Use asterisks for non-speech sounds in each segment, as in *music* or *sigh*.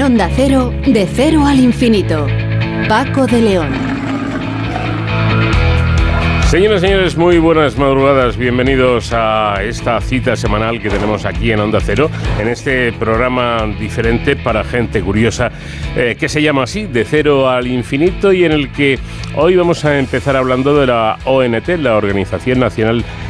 En Onda Cero, de cero al infinito. Paco de León. Señoras y señores, muy buenas madrugadas. Bienvenidos a esta cita semanal que tenemos aquí en Onda Cero, en este programa diferente para gente curiosa eh, que se llama así, De Cero al Infinito, y en el que hoy vamos a empezar hablando de la ONT, la Organización Nacional de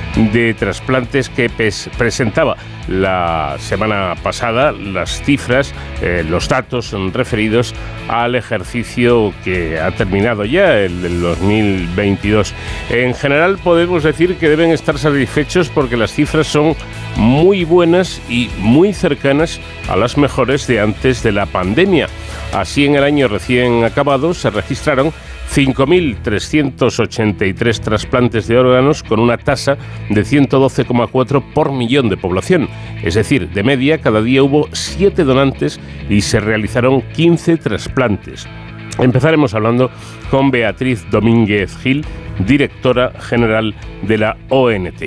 trasplantes que presentaba la semana pasada las cifras, eh, los datos referidos al ejercicio que ha terminado ya, el del 2022. En general podemos decir que deben estar satisfechos porque las cifras son muy buenas y muy cercanas a las mejores de antes de la pandemia. Así en el año recién acabado se registraron 5.383 trasplantes de órganos con una tasa de 112,4 por millón de población. Es decir, de media cada día hubo 7 donantes y se realizaron 15 trasplantes. Empezaremos hablando con Beatriz Domínguez Gil, directora general de la ONT.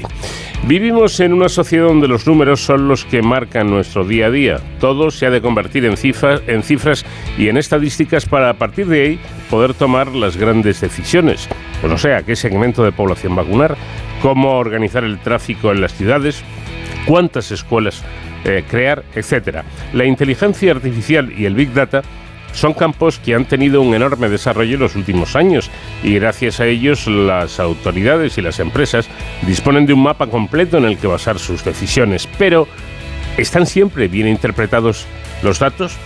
Vivimos en una sociedad donde los números son los que marcan nuestro día a día. Todo se ha de convertir en cifras, en cifras y en estadísticas para a partir de ahí poder tomar las grandes decisiones. Pues no sé, a qué segmento de población vacunar, cómo organizar el tráfico en las ciudades, cuántas escuelas eh, crear, etc. La inteligencia artificial y el Big Data son campos que han tenido un enorme desarrollo en los últimos años y gracias a ellos las autoridades y las empresas disponen de un mapa completo en el que basar sus decisiones. Pero, ¿están siempre bien interpretados los datos?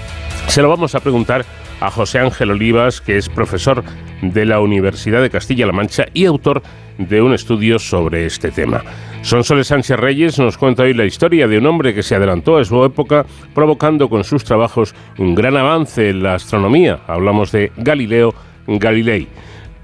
Se lo vamos a preguntar a José Ángel Olivas, que es profesor de la Universidad de Castilla-La Mancha y autor de un estudio sobre este tema. Sonsoles Sánchez Reyes nos cuenta hoy la historia de un hombre que se adelantó a su época, provocando con sus trabajos un gran avance en la astronomía. Hablamos de Galileo Galilei.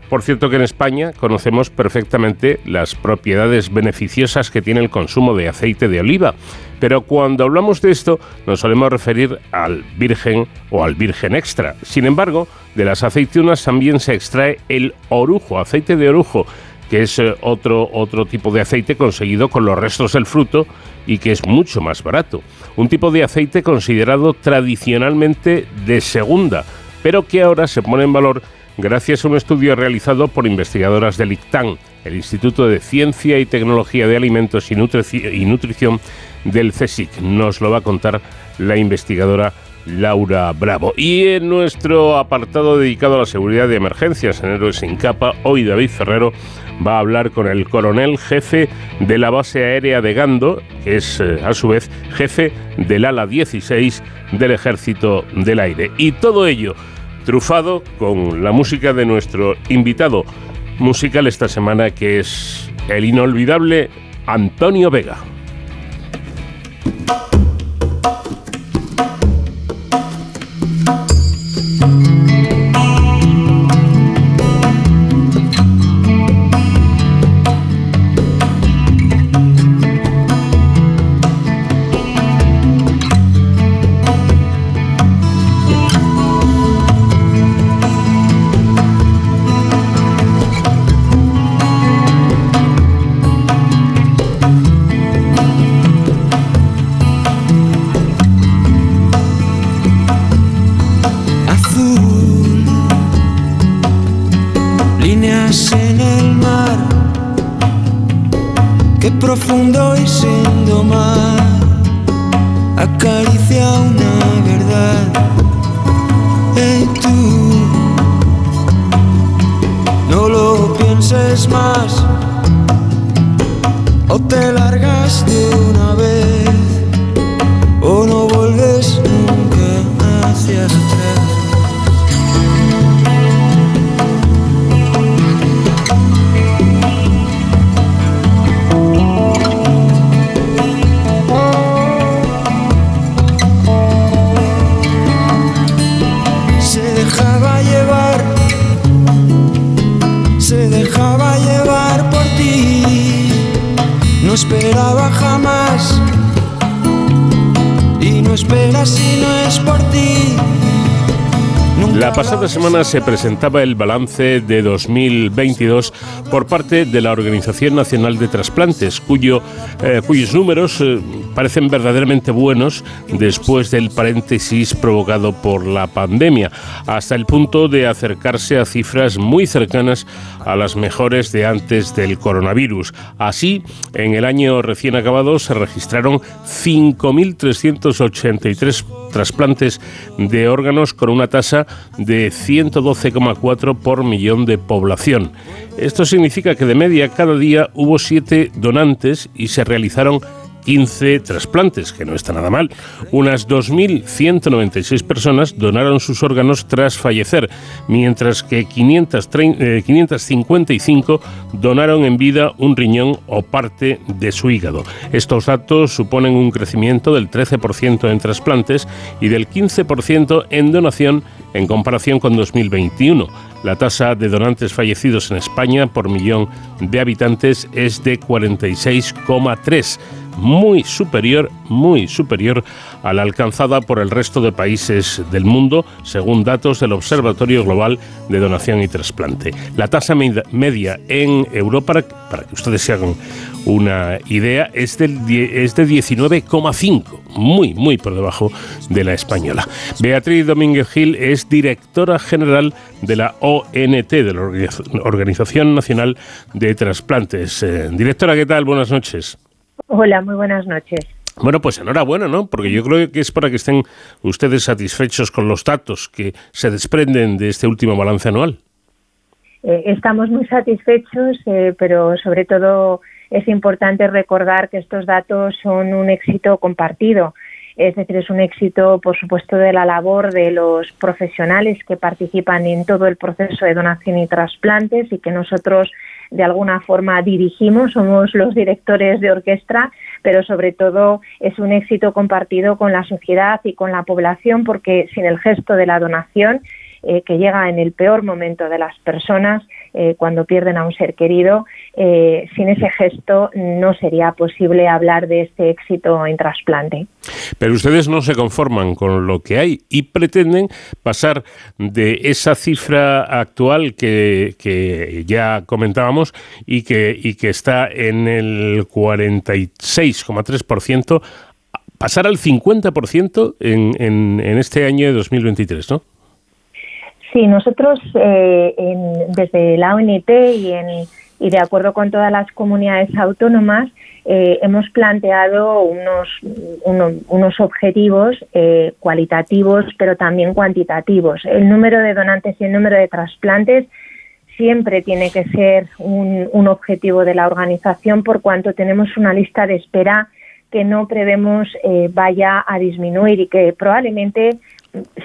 Por cierto que en España conocemos perfectamente las propiedades beneficiosas que tiene el consumo de aceite de oliva, pero cuando hablamos de esto nos solemos referir al virgen o al virgen extra. Sin embargo, de las aceitunas también se extrae el orujo, aceite de orujo, que es eh, otro, otro tipo de aceite conseguido con los restos del fruto y que es mucho más barato. Un tipo de aceite considerado tradicionalmente de segunda, pero que ahora se pone en valor gracias a un estudio realizado por investigadoras del ICTAN, el Instituto de Ciencia y Tecnología de Alimentos y, y Nutrición del CSIC. Nos lo va a contar la investigadora Laura Bravo. Y en nuestro apartado dedicado a la seguridad de emergencias en Héroes sin Capa, hoy David Ferrero va a hablar con el coronel jefe de la base aérea de Gando, que es eh, a su vez jefe del ala 16 del Ejército del Aire. Y todo ello trufado con la música de nuestro invitado musical esta semana, que es el inolvidable Antonio Vega. Oh. Se presentaba el balance de 2022 por parte de la Organización Nacional de Trasplantes, eh, cuyos números eh, parecen verdaderamente buenos después del paréntesis provocado por la pandemia, hasta el punto de acercarse a cifras muy cercanas a las mejores de antes del coronavirus. Así, en el año recién acabado se registraron 5.383 trasplantes de órganos con una tasa de 112,4 por millón de población. Esto significa que de media cada día hubo siete donantes y se realizaron 15 trasplantes, que no está nada mal. Unas 2.196 personas donaron sus órganos tras fallecer, mientras que 555 eh, donaron en vida un riñón o parte de su hígado. Estos datos suponen un crecimiento del 13% en trasplantes y del 15% en donación en comparación con 2021. La tasa de donantes fallecidos en España por millón de habitantes es de 46,3 muy superior, muy superior a la alcanzada por el resto de países del mundo, según datos del Observatorio Global de Donación y Trasplante. La tasa media en Europa, para que ustedes se hagan una idea, es, de 19,5, muy, muy por debajo de la española. Beatriz Domínguez Gil es directora general de la ONT, de la Organización Nacional de Trasplantes. Eh, directora, ¿qué tal? Buenas noches. Hola, muy buenas noches. Bueno, pues enhorabuena, ¿no? Porque yo creo que es para que estén ustedes satisfechos con los datos que se desprenden de este último balance anual. Eh, estamos muy satisfechos, eh, pero sobre todo es importante recordar que estos datos son un éxito compartido. Es decir, es un éxito, por supuesto, de la labor de los profesionales que participan en todo el proceso de donación y trasplantes y que nosotros de alguna forma dirigimos, somos los directores de orquesta, pero sobre todo es un éxito compartido con la sociedad y con la población porque sin el gesto de la donación eh, que llega en el peor momento de las personas, eh, cuando pierden a un ser querido. Eh, sin ese gesto no sería posible hablar de este éxito en trasplante. Pero ustedes no se conforman con lo que hay y pretenden pasar de esa cifra actual que, ya comentábamos y que, y que está en el 46,3%, pasar al 50% en, en, en este año de 2023, ¿no? Sí, nosotros eh, desde la ONT y, y de acuerdo con todas las comunidades autónomas eh, hemos planteado unos, unos objetivos eh, cualitativos pero también cuantitativos. El número de donantes y el número de trasplantes siempre tiene que ser un objetivo de la organización por cuanto tenemos una lista de espera que no prevemos vaya a disminuir y que probablemente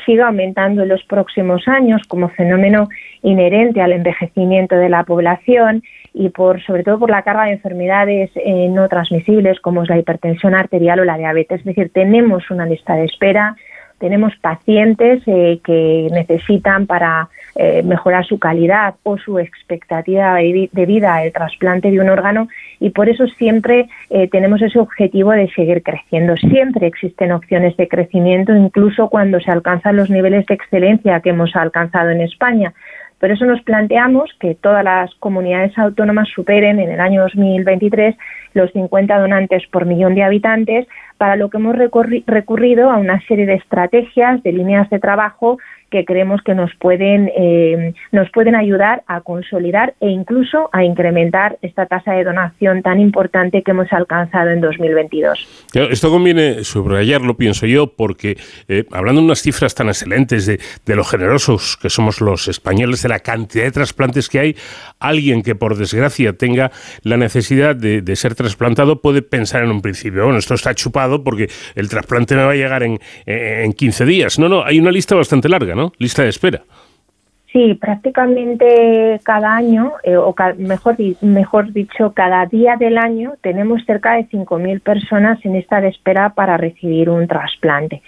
siga aumentando en los próximos años como fenómeno inherente al envejecimiento de la población y por sobre todo por la carga de enfermedades eh, no transmisibles como es la hipertensión arterial o la diabetes. Es decir, tenemos una lista de espera tenemos pacientes eh, que necesitan para eh, mejorar su calidad o su expectativa de vida el trasplante de un órgano y por eso siempre eh, tenemos ese objetivo de seguir creciendo. Siempre existen opciones de crecimiento, incluso cuando se alcanzan los niveles de excelencia que hemos alcanzado en España. Por eso nos planteamos que todas las comunidades autónomas superen en el año 2023 los 50 donantes por millón de habitantes, para lo que hemos recurrido a una serie de estrategias, de líneas de trabajo que creemos que nos pueden, eh, nos pueden ayudar a consolidar e incluso a incrementar esta tasa de donación tan importante que hemos alcanzado en 2022. Esto conviene subrayarlo, pienso yo, porque eh, hablando de unas cifras tan excelentes de, lo generosos que somos los españoles, de la cantidad de trasplantes que hay, alguien que por desgracia tenga la necesidad de, de ser trasplantado puede pensar en un principio, bueno, esto está chupado porque el trasplante me va a llegar en, en 15 días. No, no, hay una lista bastante larga. Lista de espera. Sí, prácticamente cada año, eh, o mejor, mejor dicho, cada día del año tenemos cerca de 5.000 personas en lista de espera para recibir un trasplante.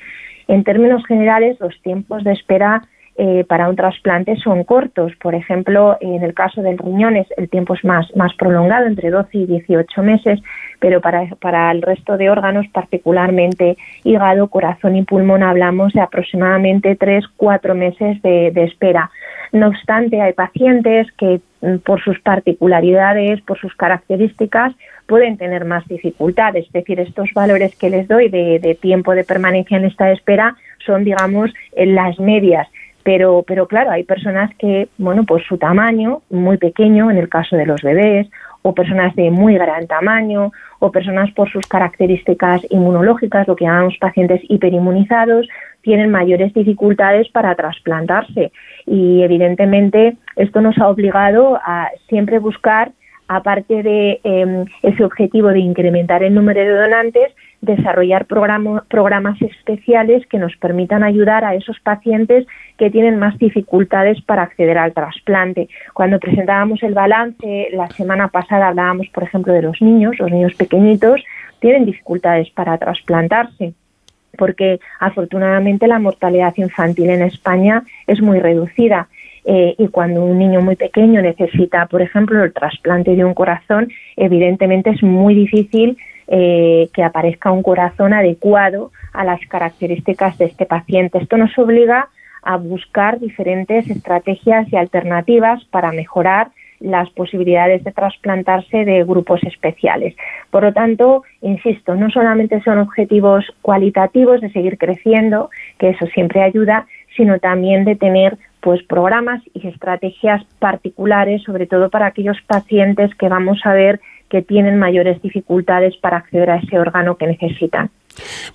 En términos generales, los tiempos de espera eh, para un trasplante son cortos. Por ejemplo, en el caso del riñones el tiempo es más, más prolongado, entre 12 y 18 meses, pero para, para el resto de órganos, particularmente hígado, corazón y pulmón, hablamos de aproximadamente 3-4 meses de, de espera. No obstante, hay pacientes que mm, por sus particularidades, por sus características, pueden tener más dificultades. Es decir, estos valores que les doy de, tiempo de permanencia en esta espera son, digamos, en las medias. Pero, pero claro, hay personas que, bueno, pues su tamaño, muy pequeño en el caso de los bebés, o personas de muy gran tamaño, o personas por sus características inmunológicas, lo que llamamos pacientes hiperinmunizados, tienen mayores dificultades para trasplantarse. Y evidentemente esto nos ha obligado a siempre buscar aparte de em, ese objetivo de incrementar el número de donantes, desarrollar programas especiales que nos permitan ayudar a esos pacientes que tienen más dificultades para acceder al trasplante. Cuando presentábamos el balance la semana pasada hablábamos, por ejemplo, de los niños, los niños pequeñitos tienen dificultades para trasplantarse porque afortunadamente la mortalidad infantil en España es muy reducida eh, y cuando un niño muy pequeño necesita, por ejemplo, el trasplante de un corazón, evidentemente es muy difícil eh, que aparezca un corazón adecuado a las características de este paciente. Esto nos obliga a buscar diferentes estrategias y alternativas para mejorar las posibilidades de trasplantarse de grupos especiales. Por lo tanto, insisto, no solamente son objetivos cualitativos de seguir creciendo, que eso siempre ayuda, sino también de tener pues programas y estrategias particulares, sobre todo para aquellos pacientes que vamos a ver que tienen mayores dificultades para acceder a ese órgano que necesitan.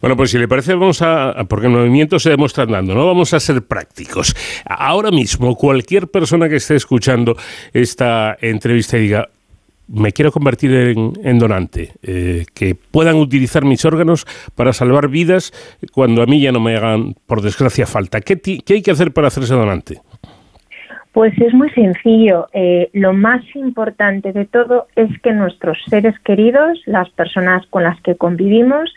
Bueno, pues si le parece, vamos a, porque el movimiento se demuestra andando, ¿no? Vamos a ser prácticos. Ahora mismo, cualquier persona que esté escuchando esta entrevista y diga, me quiero convertir en, donante, eh, que puedan utilizar mis órganos para salvar vidas cuando a mí ya no me hagan, por desgracia, falta. ¿Qué, hay que hacer para hacerse donante? Pues es muy sencillo. Eh, lo más importante de todo es que nuestros seres queridos, las personas con las que convivimos,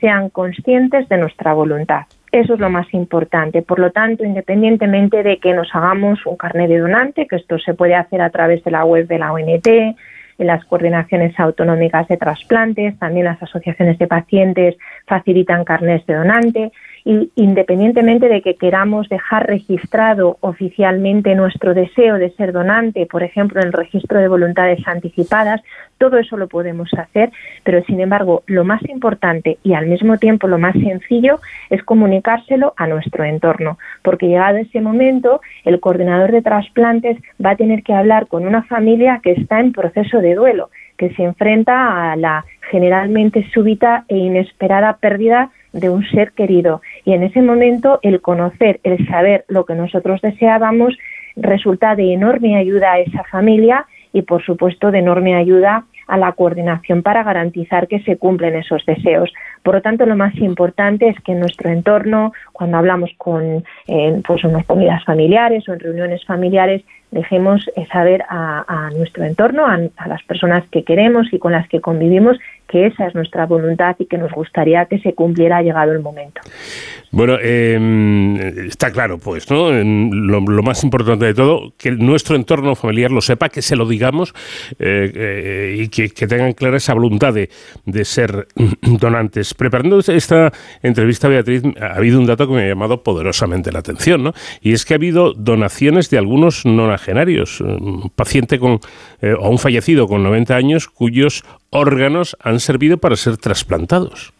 sean conscientes de nuestra voluntad. Eso es lo más importante. Por lo tanto, independientemente de que nos hagamos un carnet de donante, que esto se puede hacer a través de la web de la ONT, en las coordinaciones autonómicas de trasplantes, también las asociaciones de pacientes facilitan carnés de donante y independientemente de que queramos dejar registrado oficialmente nuestro deseo de ser donante, por ejemplo, en el registro de voluntades anticipadas, todo eso lo podemos hacer, pero sin embargo, lo más importante y al mismo tiempo lo más sencillo es comunicárselo a nuestro entorno, porque llegado ese momento, el coordinador de trasplantes va a tener que hablar con una familia que está en proceso de duelo, que se enfrenta a la generalmente súbita e inesperada pérdida de un ser querido. Y en ese momento el conocer, el saber lo que nosotros deseábamos resulta de enorme ayuda a esa familia y por supuesto de enorme ayuda a la coordinación para garantizar que se cumplen esos deseos. Por lo tanto, lo más importante es que en nuestro entorno, cuando hablamos con pues unas comidas familiares o en reuniones familiares, dejemos eh, saber a, nuestro entorno, a, las personas que queremos y con las que convivimos, que esa es nuestra voluntad y que nos gustaría que se cumpliera llegado el momento. Bueno, em, está claro, pues, ¿no? Lo, más importante de todo, que nuestro entorno familiar lo sepa, que se lo digamos eh, eh, y que, tengan clara esa voluntad de, de, ser *clears throat* donantes. Preparando esta entrevista, Beatriz, ha habido un dato que me ha llamado poderosamente la atención, ¿no? Y es que ha habido donaciones de algunos nonagenarios, un paciente con, eh, o un fallecido con 90 años cuyos órganos han servido para ser trasplantados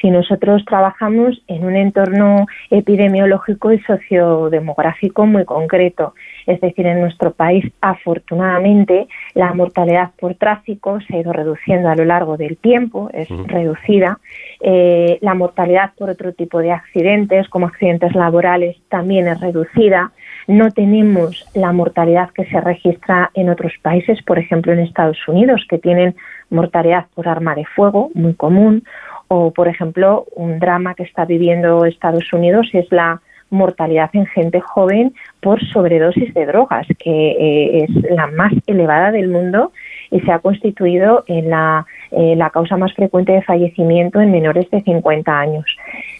si nosotros trabajamos en un entorno epidemiológico y sociodemográfico muy concreto. Es decir, en nuestro país, afortunadamente, la mortalidad por tráfico se ha ido reduciendo a lo largo del tiempo, es reducida. Eh, la mortalidad por otro tipo de accidentes, como accidentes laborales, también es reducida. No tenemos la mortalidad que se registra en otros países, por ejemplo en Estados Unidos, que tienen mortalidad por arma de fuego muy común, o, por ejemplo, un drama que está viviendo Estados Unidos es la mortalidad en gente joven por sobredosis de drogas, que eh, es la más elevada del mundo y se ha constituido en la, eh, la causa más frecuente de fallecimiento en menores de 50 años.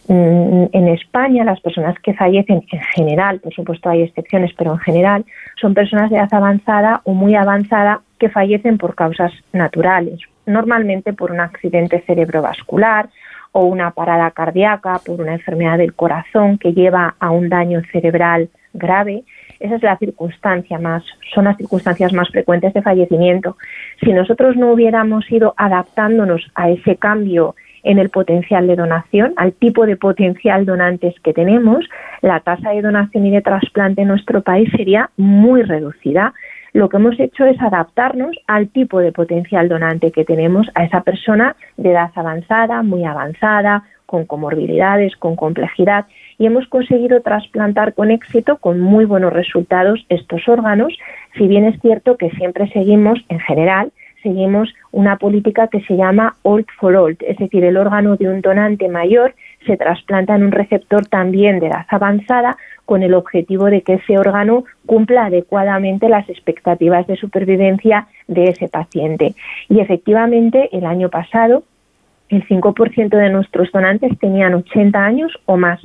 mm, en España las personas que fallecen en general, por supuesto hay excepciones, pero en general son personas de edad avanzada o muy avanzada que fallecen por causas naturales, normalmente por un accidente cerebrovascular o una parada cardíaca, por una enfermedad del corazón que lleva a un daño cerebral grave. Esa es la circunstancia más, son las circunstancias más frecuentes de fallecimiento. Si nosotros no hubiéramos ido adaptándonos a ese cambio en el potencial de donación, al tipo de potencial donantes que tenemos, la tasa de donación y de trasplante en nuestro país sería muy reducida. Lo que hemos hecho es adaptarnos al tipo de potencial donante que tenemos a esa persona de edad avanzada, muy avanzada, con comorbilidades, con complejidad, y hemos conseguido trasplantar con éxito, con muy buenos resultados, estos órganos, si bien es cierto que siempre seguimos, en general, seguimos una política que se llama Old for Old, es decir, el órgano de un donante mayor se trasplanta en un receptor también de edad avanzada con el objetivo de que ese órgano cumpla adecuadamente las expectativas de supervivencia de ese paciente. Y efectivamente, el año pasado, el 5% de nuestros donantes tenían 80 años o más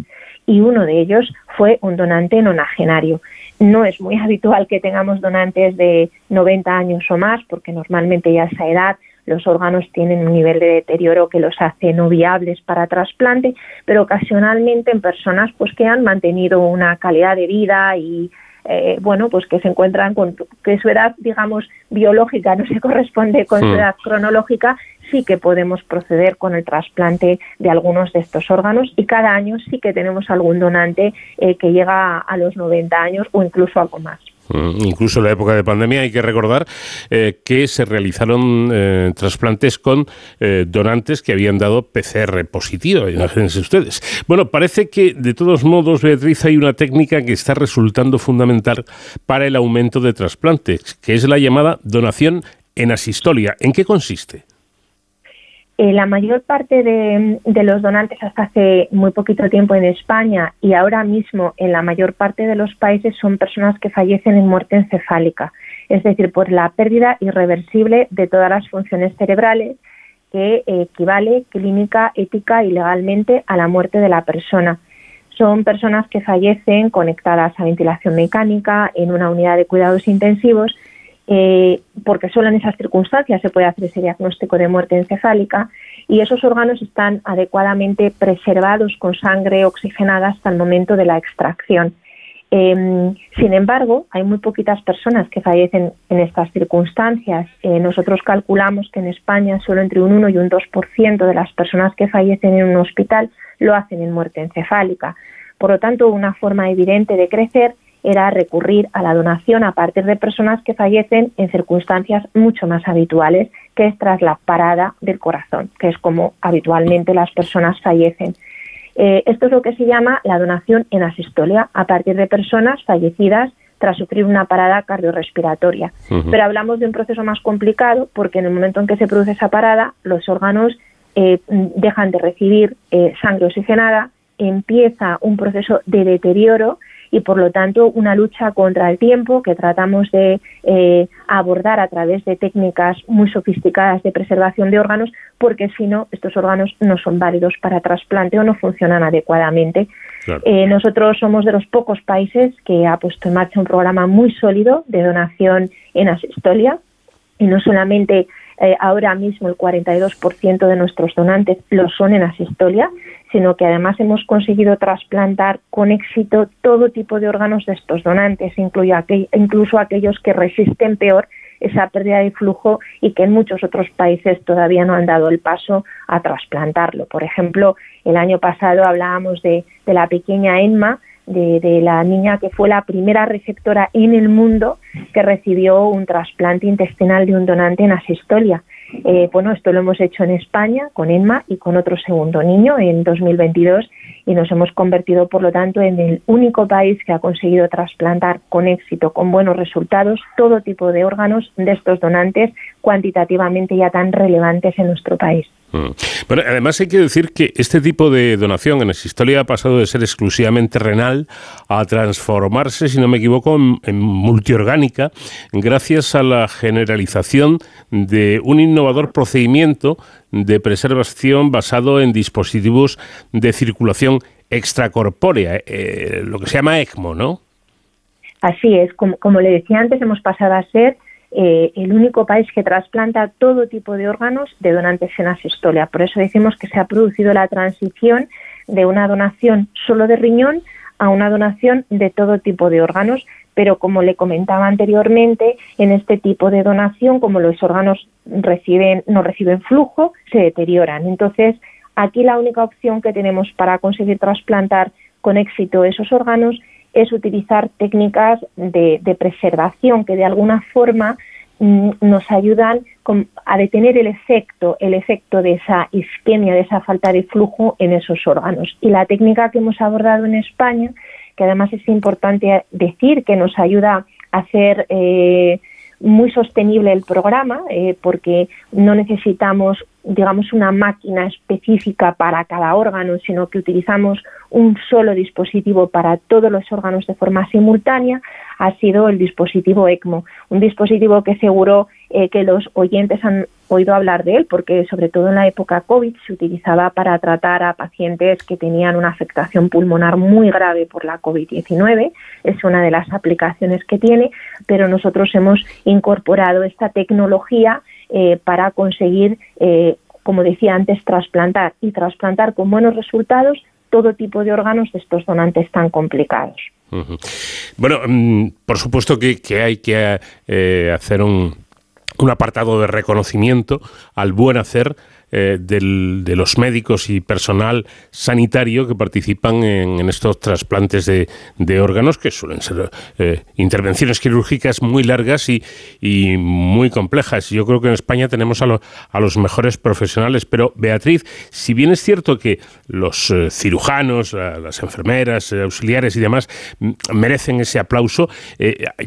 y uno de ellos fue un donante nonagenario. No es muy *laughs* habitual que tengamos donantes de 90 años o más, porque normalmente ya a esa edad los órganos tienen un nivel de deterioro que los hace no viables para trasplante, pero ocasionalmente en personas pues que han mantenido una calidad de vida y eh, bueno, pues que se encuentran con que su edad, digamos, biológica no se *laughs* corresponde con su hmm. edad cronológica, sí que podemos proceder con el trasplante de algunos de estos órganos y cada año sí que tenemos algún donante eh, que llega a los 90 años o incluso algo más. Mm, incluso en la época de pandemia hay que recordar eh, que se realizaron eh, trasplantes con donantes que habían dado PCR positivo, imagínense ustedes. Bueno, parece que de todos modos, Beatriz, hay una técnica que está resultando fundamental para el aumento de trasplantes, que es la llamada donación en asistolia. ¿En qué consiste? Eh, la mayor parte de, los donantes hasta hace muy poquito tiempo en España y ahora mismo en la mayor parte de los países son personas que fallecen en muerte encefálica, es decir, por la pérdida irreversible de todas las funciones cerebrales que equivale clínica, ética y legalmente a la muerte de la persona. Son personas que fallecen conectadas a ventilación mecánica en una unidad de cuidados intensivos eh, porque solo en esas circunstancias se puede hacer ese diagnóstico de muerte encefálica y esos órganos están adecuadamente preservados con sangre oxigenada hasta el momento de la extracción. Em, sin embargo, hay muy poquitas personas que fallecen en estas circunstancias. Eh, nosotros calculamos que en España solo entre un 1 y un 2% de las personas que fallecen en un hospital lo hacen en muerte encefálica. Por lo tanto, una forma evidente de crecer era recurrir a la donación a partir de personas que fallecen en circunstancias mucho más habituales, que es tras la parada del corazón, que es como habitualmente las personas fallecen. Eh, esto es lo que se llama la donación en asistolia, a partir de personas fallecidas tras sufrir una parada cardiorrespiratoria. Pero hablamos de un proceso más complicado porque en el momento en que se produce esa parada, los órganos eh, dejan de recibir eh, sangre oxigenada, empieza un proceso de deterioro y por lo tanto una lucha contra el tiempo que tratamos de eh, abordar a través de técnicas muy sofisticadas de preservación de órganos porque si no estos órganos no son válidos para trasplante o no funcionan adecuadamente. Eh, nosotros somos de los pocos países que ha puesto en marcha un programa muy sólido de donación en asistolia y no solamente eh, ahora mismo el 42% de nuestros donantes lo son en asistolia, sino que además hemos conseguido trasplantar con éxito todo tipo de órganos de estos donantes, incluso aquellos que resisten peor esa pérdida de flujo y que en muchos otros países todavía no han dado el paso a trasplantarlo. Por ejemplo, el año pasado hablábamos de, la pequeña Enma, de, de, la niña que fue la primera receptora en el mundo que recibió un trasplante intestinal de un donante en asistolia. Eh, bueno, esto lo hemos hecho en España con Enma y con otro segundo niño en 2022 y nos hemos convertido, por lo tanto, en el único país que ha conseguido trasplantar con éxito, con buenos resultados, todo tipo de órganos de estos donantes cuantitativamente ya tan relevantes en nuestro país. Mm. Bueno, además hay que decir que este tipo de donación en la historia ha pasado de ser exclusivamente renal a transformarse, si no me equivoco, en, multiorgánica gracias a la generalización de un innovador procedimiento de preservación basado en dispositivos de circulación extracorpórea, eh, lo que se llama ECMO, ¿no? Así es, como, como le decía antes, hemos pasado a ser eh, el único país que trasplanta todo tipo de órganos de donantes en asistolia. Por eso decimos que se ha producido la transición de una donación solo de riñón a una donación de todo tipo de órganos, pero como le comentaba anteriormente, en este tipo de donación, como los órganos reciben, no reciben flujo, se deterioran. Entonces, aquí la única opción que tenemos para conseguir trasplantar con éxito esos órganos es utilizar técnicas de, preservación que de alguna forma mm, nos ayudan a detener el efecto, el efecto de esa isquemia, de esa falta de flujo en esos órganos. Y la técnica que hemos abordado en España, que además es importante decir que nos ayuda a hacer eh, muy sostenible el programa, eh, porque no necesitamos, digamos, una máquina específica para cada órgano, sino que utilizamos un solo dispositivo para todos los órganos de forma simultánea, ha sido el dispositivo ECMO, un dispositivo que seguro eh, que los oyentes han oído hablar de él, porque sobre todo en la época COVID se utilizaba para tratar a pacientes que tenían una afectación pulmonar muy grave por la COVID-19. Es una de las aplicaciones que tiene, pero nosotros hemos incorporado esta tecnología eh, para conseguir, eh, como decía antes, trasplantar y trasplantar con buenos resultados todo tipo de órganos de estos donantes tan complicados. Bueno, mm, por supuesto que, hay que eh, hacer un, un apartado de reconocimiento al buen hacer eh, de los médicos y personal sanitario que participan en, estos trasplantes de, órganos, que suelen ser eh, intervenciones quirúrgicas muy largas y, muy complejas. Yo creo que en España tenemos a, los mejores profesionales, pero Beatriz, si bien es cierto que los eh, cirujanos, las enfermeras, auxiliares y demás merecen ese aplauso,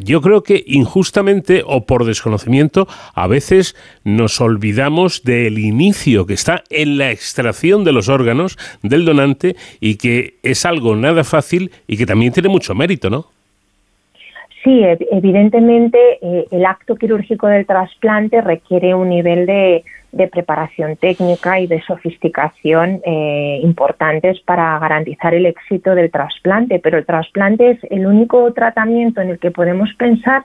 yo creo que injustamente o por desconocimiento a veces nos olvidamos del inicio que está en la extracción de los órganos del donante y que es algo nada fácil y que también tiene mucho mérito, ¿no? Sí, evidentemente eh, el acto quirúrgico del trasplante requiere un nivel de, preparación técnica y de sofisticación eh, importantes para garantizar el éxito del trasplante, pero el trasplante es el único tratamiento en el que podemos pensar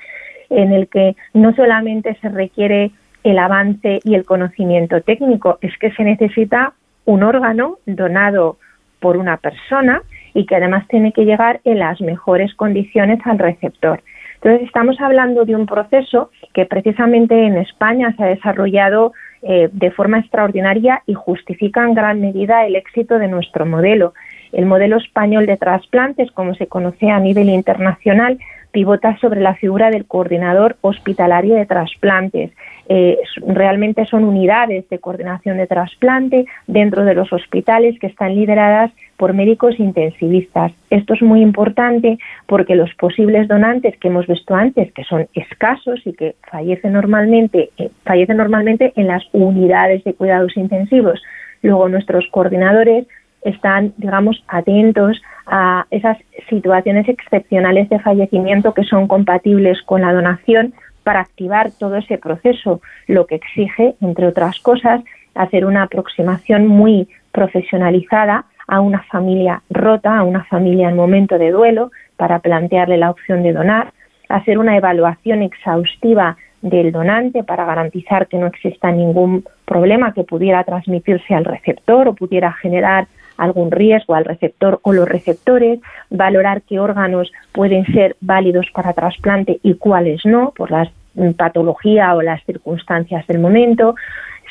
en el que no solamente se requiere el avance y el conocimiento técnico, es que se necesita un órgano donado por una persona y que además tiene que llegar en las mejores condiciones al receptor. Entonces estamos hablando de un proceso que precisamente en España se ha desarrollado eh, de forma extraordinaria y justifica en gran medida el éxito de nuestro modelo. El modelo español de trasplantes, como se conoce a nivel internacional, pivota sobre la figura del coordinador hospitalario de trasplantes. Eh, realmente son unidades de coordinación de trasplante dentro de los hospitales que están lideradas por médicos intensivistas. Esto es muy importante porque los posibles donantes que hemos visto antes, que son escasos y que fallecen normalmente, eh, fallecen normalmente en las unidades de cuidados intensivos. Luego nuestros coordinadores están, digamos, atentos a esas situaciones excepcionales de fallecimiento que son compatibles con la donación para activar todo ese proceso, lo que exige, entre otras cosas, hacer una aproximación muy profesionalizada a una familia rota, a una familia en momento de duelo, para plantearle la opción de donar, hacer una evaluación exhaustiva del donante para garantizar que no exista ningún problema que pudiera transmitirse al receptor o pudiera generar algún riesgo al receptor o los receptores, valorar qué órganos pueden ser válidos para trasplante y cuáles no, por la patología o las circunstancias del momento,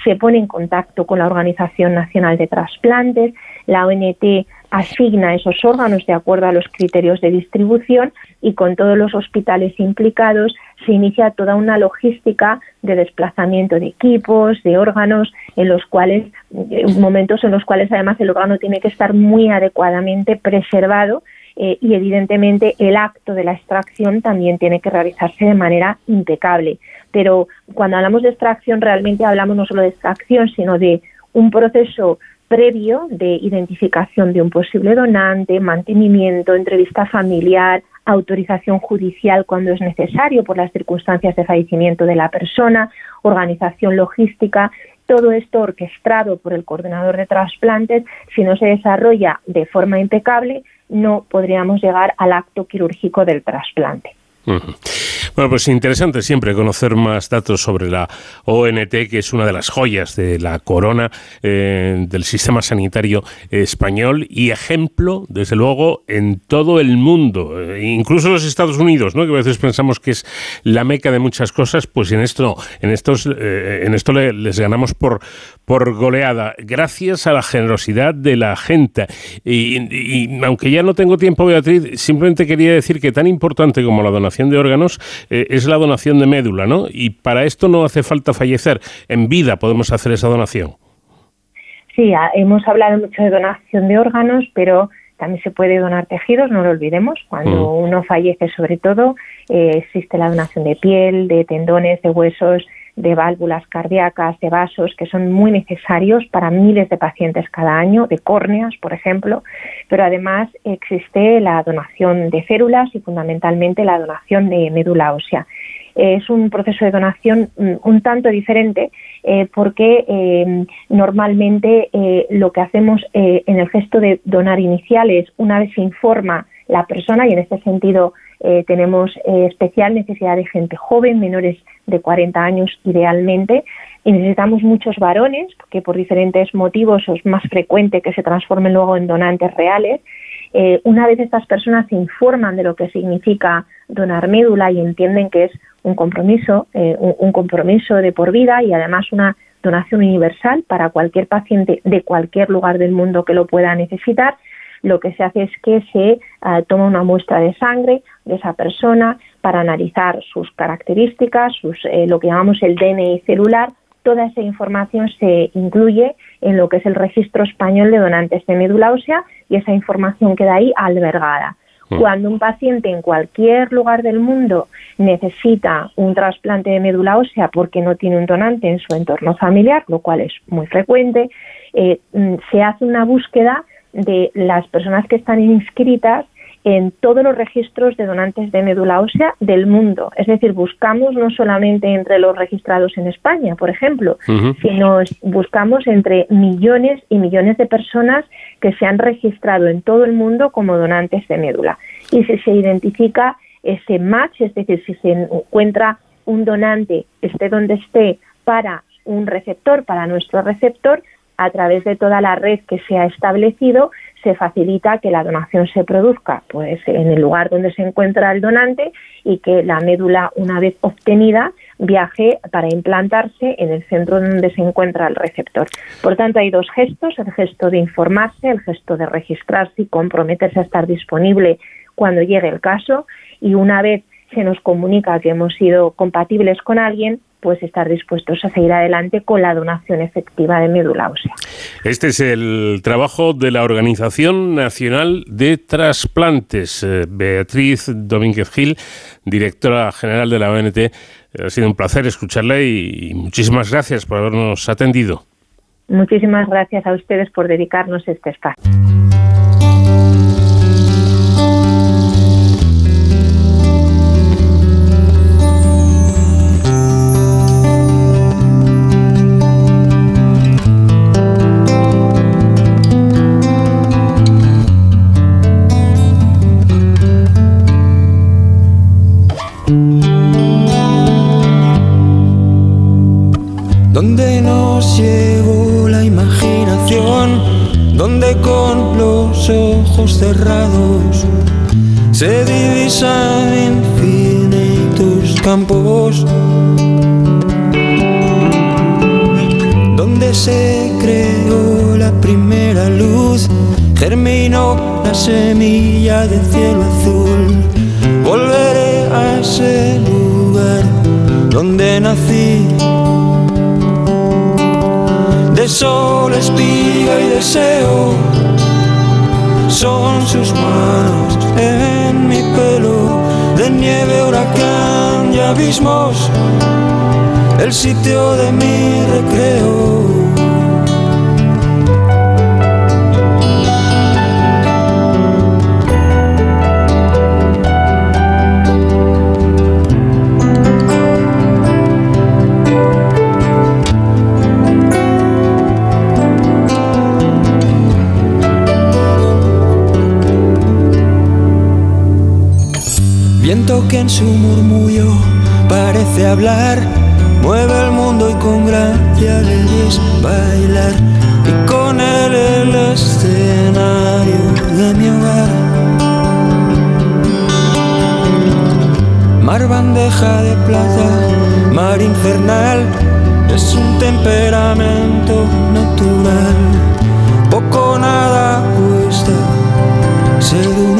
se pone en contacto con la Organización Nacional de Trasplantes, la ONT asigna esos órganos de acuerdo a los criterios de distribución y con todos los hospitales implicados se inicia toda una logística de desplazamiento de equipos, de órganos, en los cuales, momentos en los cuales además el órgano tiene que estar muy adecuadamente preservado eh, y evidentemente el acto de la extracción también tiene que realizarse de manera impecable. Pero cuando hablamos de extracción realmente hablamos no solo de extracción, sino de un proceso previo de identificación de un posible donante, mantenimiento, entrevista familiar, autorización judicial cuando es necesario por las circunstancias de fallecimiento de la persona, organización logística, todo esto orquestado por el coordinador de trasplantes, si no se desarrolla de forma impecable, no podríamos llegar al acto quirúrgico del trasplante. Bueno, pues interesante siempre conocer más datos sobre la ONT, que es una de las joyas de la corona eh, del sistema sanitario español y ejemplo, desde luego, en todo el mundo, eh, incluso en los Estados Unidos, ¿no? que a veces pensamos que es la meca de muchas cosas, pues en esto, en estos, eh, en esto les ganamos por, por goleada, gracias a la generosidad de la gente. y aunque ya no tengo tiempo, Beatriz, simplemente quería decir que tan importante como la donación de órganos, eh, es la donación de médula, ¿no? Y para esto no hace falta fallecer. En vida podemos hacer esa donación. Sí, hemos hablado mucho de donación de órganos, pero también se puede donar tejidos, no lo olvidemos. Cuando mm. uno fallece, sobre todo, eh, existe la donación de piel, de tendones, de huesos, de válvulas cardíacas, de vasos, que son muy necesarios para miles de pacientes cada año, de córneas, por ejemplo, pero además existe la donación de células y fundamentalmente la donación de médula ósea. Es un proceso de donación mm, un tanto diferente eh, porque eh, normalmente eh, lo que hacemos en el gesto de donar inicial es una vez se informa la persona y en este sentido tenemos especial necesidad de gente joven, menores de 40 años idealmente, y necesitamos muchos varones, que por diferentes motivos es más frecuente que se transformen luego en donantes reales. Eh, una vez estas personas se informan de lo que significa donar médula y entienden que es un compromiso, eh, un, compromiso de por vida y además una donación universal para cualquier paciente de cualquier lugar del mundo que lo pueda necesitar, lo que se hace es que se eh, toma una muestra de sangre de esa persona para analizar sus características, sus, lo que llamamos el DNI celular, toda esa información se incluye en lo que es el registro español de donantes de médula ósea y esa información queda ahí albergada. Mm. Cuando un paciente en cualquier lugar del mundo necesita un trasplante de médula ósea porque no tiene un donante en su entorno familiar, lo cual es muy frecuente, eh, mm, se hace una búsqueda de las personas que están inscritas en todos los registros de donantes de médula ósea del mundo. Es decir, buscamos no solamente entre los registrados en España, por ejemplo, sino buscamos entre millones y millones de personas que se han registrado en todo el mundo como donantes de médula. Y si se identifica ese match, es decir, si se encuentra un donante, esté donde esté, para un receptor, para nuestro receptor, a través de toda la red que se ha establecido, se facilita que la donación se produzca pues en el lugar donde se encuentra el donante y que la médula una vez obtenida viaje para implantarse en el centro donde se encuentra el receptor. Por tanto, hay dos gestos, el gesto de informarse, el gesto de registrarse y comprometerse a estar disponible cuando llegue el caso y una vez se nos comunica que hemos sido compatibles con alguien, pues estar dispuestos a seguir adelante con la donación efectiva de médula ósea. Este es el trabajo de la Organización Nacional de Trasplantes. Eh, Beatriz Domínguez Gil, directora general de la ONT, ha sido un placer escucharla y muchísimas gracias por habernos atendido. Muchísimas gracias a ustedes por dedicarnos este espacio. Semilla del cielo azul. Volveré a ese lugar donde nací. De sol espiga y deseo. Son sus manos en mi pelo, de nieve, huracán y abismos, el sitio de mi recreo. Que en su murmullo parece hablar. Mueve el mundo y con gracia le es bailar. Y con él el escenario de mi hogar. Mar bandeja de plata, mar infernal, es un temperamento natural. Poco nada cuesta ser uno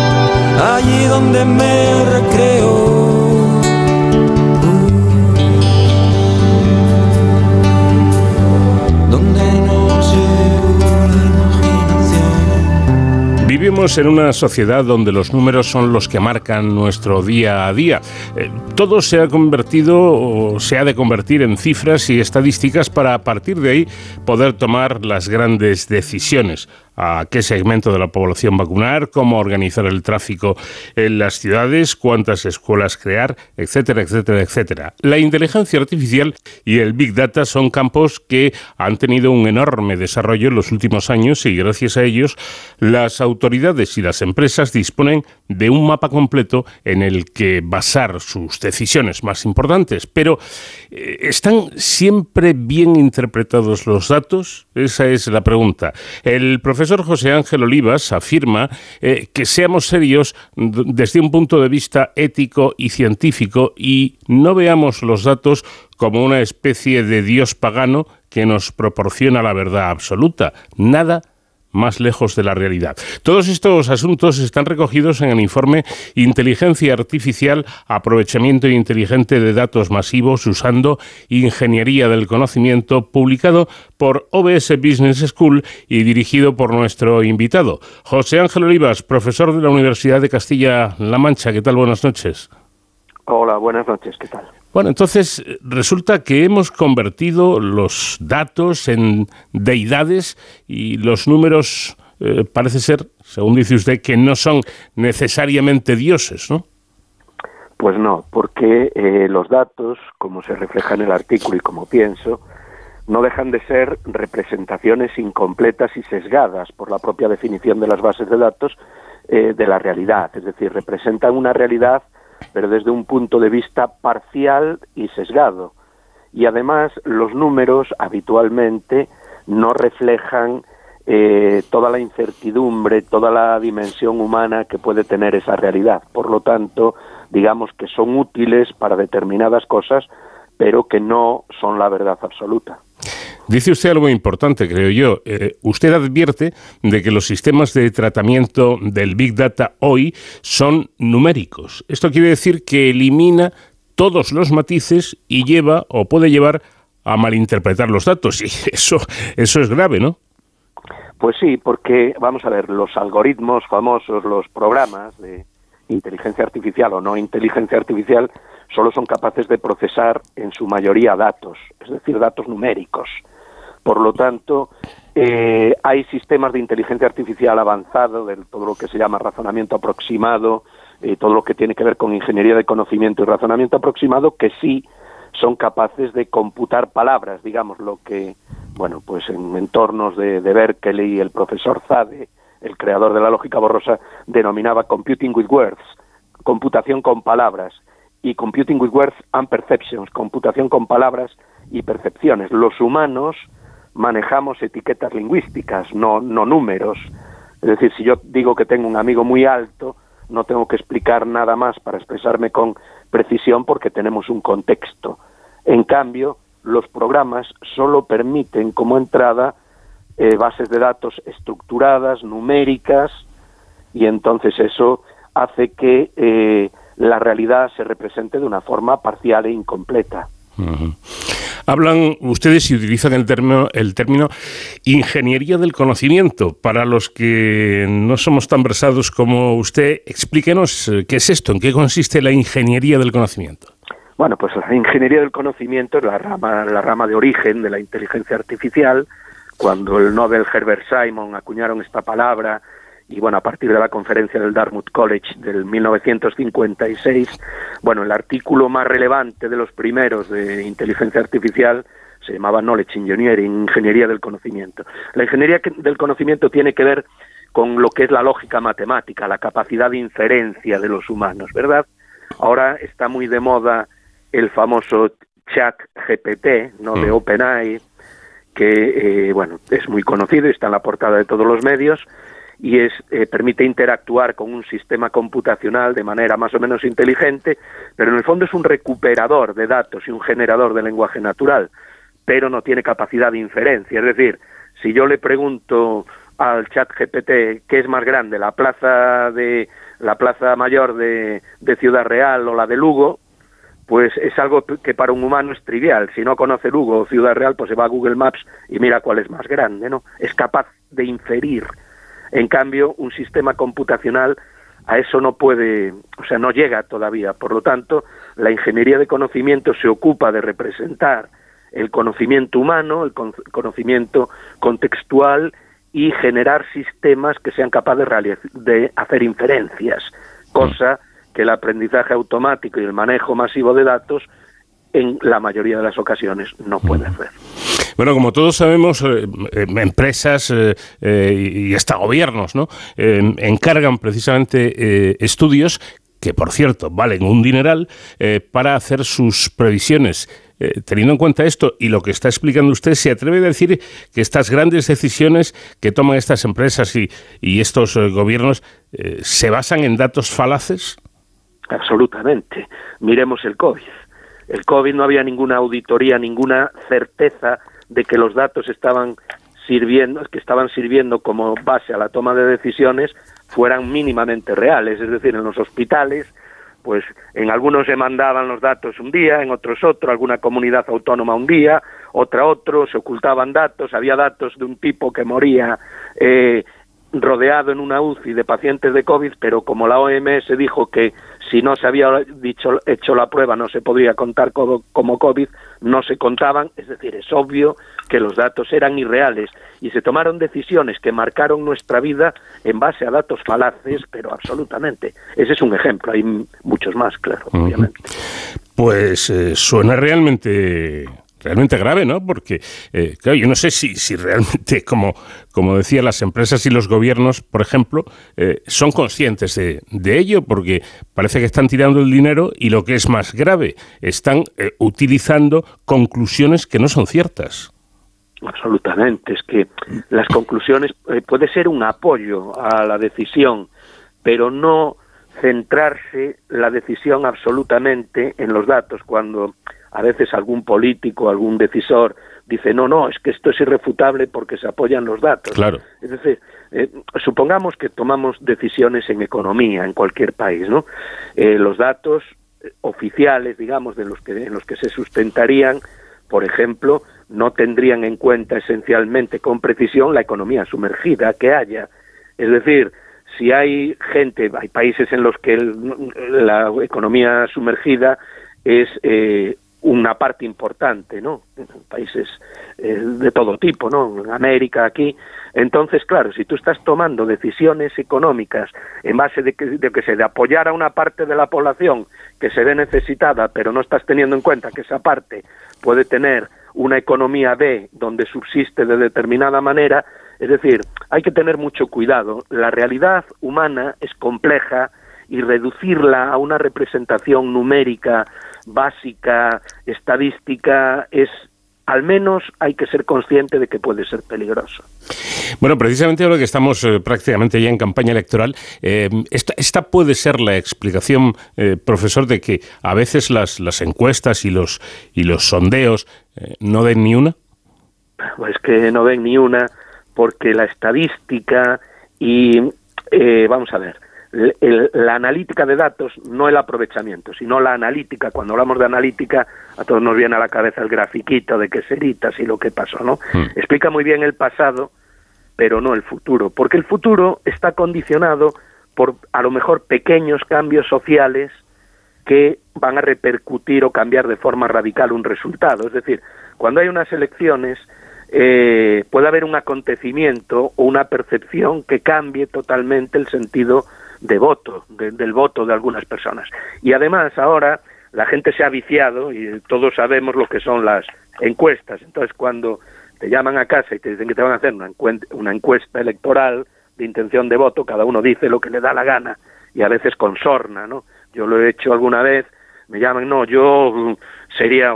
allí donde me recreo. Imaginación. Vivimos en una sociedad donde los números son los que marcan nuestro día a día. Eh, todo se ha convertido o se ha de convertir en cifras y estadísticas para a partir de ahí poder tomar las grandes decisiones a qué segmento de la población vacunar, cómo organizar el tráfico en las ciudades, cuántas escuelas crear, etcétera, etcétera, etcétera. La inteligencia artificial y el Big Data son campos que han tenido un enorme desarrollo en los últimos años y gracias a ellos las autoridades y las empresas disponen de un mapa completo en el que basar sus decisiones más importantes. Pero eh, ¿están siempre bien interpretados los datos? Esa es la pregunta. El profesor José Ángel Olivas afirma eh, que seamos serios desde un punto de vista ético y científico y no veamos los datos como una especie de dios pagano que nos proporciona la verdad absoluta. Nada más lejos de la realidad. Todos estos asuntos están recogidos en el informe Inteligencia Artificial, Aprovechamiento Inteligente de Datos Masivos usando Ingeniería del Conocimiento, publicado por OBS Business School y dirigido por nuestro invitado, José Ángel Olivas, profesor de la Universidad de Castilla-La Mancha. ¿Qué tal? Buenas noches. Hola, buenas noches, ¿qué tal? Bueno, entonces resulta que hemos convertido los datos en deidades y los números eh, parece ser, según dice usted, que no son necesariamente dioses, ¿no? Pues no, porque eh, los datos, como se refleja en el artículo y como pienso, no dejan de ser representaciones incompletas y sesgadas por la propia definición de las bases de datos eh, de la realidad. Es decir, representan una realidad, pero desde un punto de vista parcial y sesgado. Y además, los números habitualmente no reflejan eh, toda la incertidumbre, toda la dimensión humana que puede tener esa realidad. Por lo tanto, digamos que son útiles para determinadas cosas, pero que no son la verdad absoluta. Dice usted algo importante, creo yo. Eh, usted advierte de que los sistemas de tratamiento del Big Data hoy son numéricos. Esto quiere decir que elimina todos los matices y lleva o puede llevar a malinterpretar los datos. *laughs* Y eso, eso es grave, ¿no? Pues sí, porque vamos a ver, los algoritmos famosos, los programas de inteligencia artificial o no inteligencia artificial, solo son capaces de procesar en su mayoría datos, es decir, datos numéricos. Por lo tanto, eh, hay sistemas de inteligencia artificial avanzado, de todo lo que se llama razonamiento aproximado, eh, todo lo que tiene que ver con ingeniería de conocimiento y razonamiento aproximado, que sí son capaces de computar palabras, digamos, lo que, bueno, pues en entornos de, de Berkeley el profesor Zade, el creador de la lógica borrosa, denominaba computing with words, computación con palabras, y computing with words and perceptions, computación con palabras y percepciones. Los humanos manejamos etiquetas lingüísticas, no, no números. Es decir, si yo digo que tengo un amigo muy alto, no tengo que explicar nada más para expresarme con precisión porque tenemos un contexto. En cambio, los programas solo permiten como entrada eh, bases de datos estructuradas, numéricas, y entonces eso hace que eh, la realidad se represente de una forma parcial e incompleta. Hablan ustedes y utilizan el término, el término ingeniería del conocimiento. Para los que no somos tan versados como usted, explíquenos eh, qué es esto, en qué consiste la ingeniería del conocimiento. Bueno, pues la ingeniería del conocimiento es la rama, la rama de origen de la inteligencia artificial. Cuando el Nobel Herbert Simon acuñaron esta palabra y bueno, a partir de la conferencia del Dartmouth College del 1956, bueno, el artículo más relevante de los primeros de inteligencia artificial se llamaba Knowledge Engineering, ingeniería del conocimiento. La ingeniería del conocimiento tiene que ver con lo que es la lógica matemática, la capacidad de inferencia de los humanos, ¿verdad? Ahora está muy de moda el famoso chat GPT, ¿no? De mm. OpenAI, que, eh, bueno, es muy conocido y está en la portada de todos los medios, y es, eh, permite interactuar con un sistema computacional de manera más o menos inteligente, pero en el fondo es un recuperador de datos y un generador de lenguaje natural, pero no tiene capacidad de inferencia. Es decir, si yo le pregunto al chat GPT qué es más grande, la plaza de la plaza mayor de, de Ciudad Real o la de Lugo, pues es algo que para un humano es trivial. Si no conoce Lugo o Ciudad Real, pues se va a Google Maps y mira cuál es más grande, ¿no? Es capaz de inferir en cambio, un sistema computacional a eso no puede, o sea, no llega todavía. Por lo tanto, la ingeniería de conocimiento se ocupa de representar el conocimiento humano, el conocimiento contextual y generar sistemas que sean capaces de hacer inferencias, cosa que el aprendizaje automático y el manejo masivo de datos en la mayoría de las ocasiones no puede hacer. Bueno, como todos sabemos, eh, eh, empresas eh, y hasta gobiernos ¿no? encargan precisamente estudios que por cierto valen un dineral, para hacer sus previsiones. teniendo en cuenta esto y lo que está explicando usted, ¿se atreve a decir que estas grandes decisiones que toman estas empresas y, y estos gobiernos se basan en datos falaces? Absolutamente. Miremos el COVID. El COVID no había ninguna auditoría, ninguna certeza de que los datos estaban sirviendo, que estaban sirviendo como base a la toma de decisiones fueran mínimamente reales, es decir, en los hospitales, pues en algunos se mandaban los datos un día, en otros otro, alguna comunidad autónoma un día, otra otro, se ocultaban datos, había datos de un tipo que moría eh, rodeado en una UCI de pacientes de COVID, pero como la OMS dijo que si no se había dicho, hecho la prueba no se podía contar como, como COVID, no se contaban, es decir, es obvio que los datos eran irreales y se tomaron decisiones que marcaron nuestra vida en base a datos falaces, pero absolutamente. Ese es un ejemplo, hay muchos más, claro, obviamente. Pues eh, suena realmente realmente grave, ¿no? Porque, eh, claro, yo no sé si, si realmente, *laughs* como, como decía, las empresas y los gobiernos, por ejemplo, eh, son conscientes de, de, ello, porque parece que están tirando el dinero y lo que es más grave, están eh, utilizando conclusiones que no son ciertas. Absolutamente, es que las conclusiones puede ser un apoyo a la decisión, pero no centrarse la decisión absolutamente en los datos cuando a veces algún político, algún decisor dice, no, no, es que esto es irrefutable porque se apoyan los datos. Claro. Es decir, eh, supongamos que tomamos decisiones en economía en cualquier país, ¿no? Eh, los datos oficiales, digamos, de los que, en los que se sustentarían, por ejemplo, no tendrían en cuenta esencialmente con precisión la economía sumergida que haya. Es decir, si hay gente, hay países en los que la economía sumergida es eh, una parte importante, ¿no? En países eh, de todo tipo, ¿no? En América, aquí. Entonces, claro, si tú estás tomando decisiones económicas en base de que, de que se de apoyar a una parte de la población que se ve necesitada, pero no estás teniendo en cuenta que esa parte puede tener una economía B donde subsiste de determinada manera, es decir, hay que tener mucho cuidado. La realidad humana es compleja y reducirla a una representación numérica básica, estadística, es al menos hay que ser consciente de que puede ser peligroso. Bueno, precisamente ahora que estamos eh, prácticamente ya en campaña electoral, eh, esta, puede ser la explicación, eh, profesor, de que a veces las, las encuestas y los, y los sondeos no den ni una. Pues que no ven ni una porque la estadística y, vamos a ver, la analítica de datos, no el aprovechamiento, sino la analítica. Cuando hablamos de analítica, a todos nos viene a la cabeza el grafiquito de qué seritas y lo que pasó, ¿no? Hmm. Explica muy bien el pasado, pero no el futuro, porque el futuro está condicionado por a lo mejor pequeños cambios sociales que van a repercutir o cambiar de forma radical un resultado. Es decir, cuando hay unas elecciones, eh, puede haber un acontecimiento o una percepción que cambie totalmente el sentido de voto, del voto de algunas personas. Y además ahora la gente se ha viciado y todos sabemos lo que son las encuestas. Entonces cuando te llaman a casa y te dicen que te van a hacer una, una encuesta electoral de intención de voto, cada uno dice lo que le da la gana y a veces con sorna, ¿no? Yo lo he hecho alguna vez, me llaman, no, yo sería,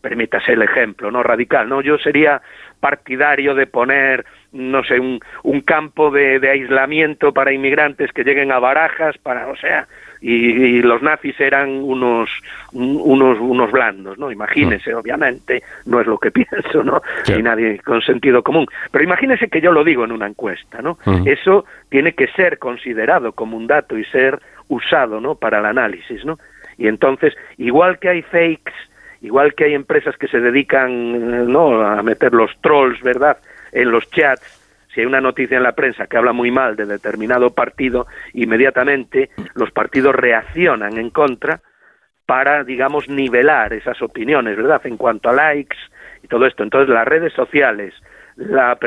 permítase el ejemplo, no radical, no, yo sería partidario de poner, no sé, un, un campo de, de, aislamiento para inmigrantes que lleguen a barajas, para, o sea, y, los nazis eran unos, unos, unos blandos, ¿no? Imagínese, mm. obviamente, no es lo que *laughs* pienso, ¿no? Ni nadie con sentido común. Pero imagínese que yo lo digo en una encuesta, ¿no? Eso tiene que ser considerado como un dato y ser usado, ¿no? Para el análisis, ¿no? Y entonces, igual que hay fakes igual que hay empresas que se dedican eh, ¿no? a meter los trolls, ¿verdad?, en los chats, si hay una noticia en la prensa que habla muy mal de determinado partido, inmediatamente los partidos reaccionan en contra para, digamos, nivelar esas opiniones, ¿verdad?, en cuanto a likes y todo esto. Entonces, las redes sociales, la,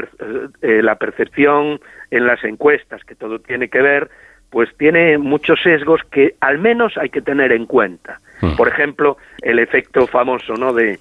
eh, la percepción en las encuestas, que todo tiene que ver, pues tiene muchos sesgos que al menos hay que tener en cuenta. Hmm. Por ejemplo, el efecto famoso, ¿no? De,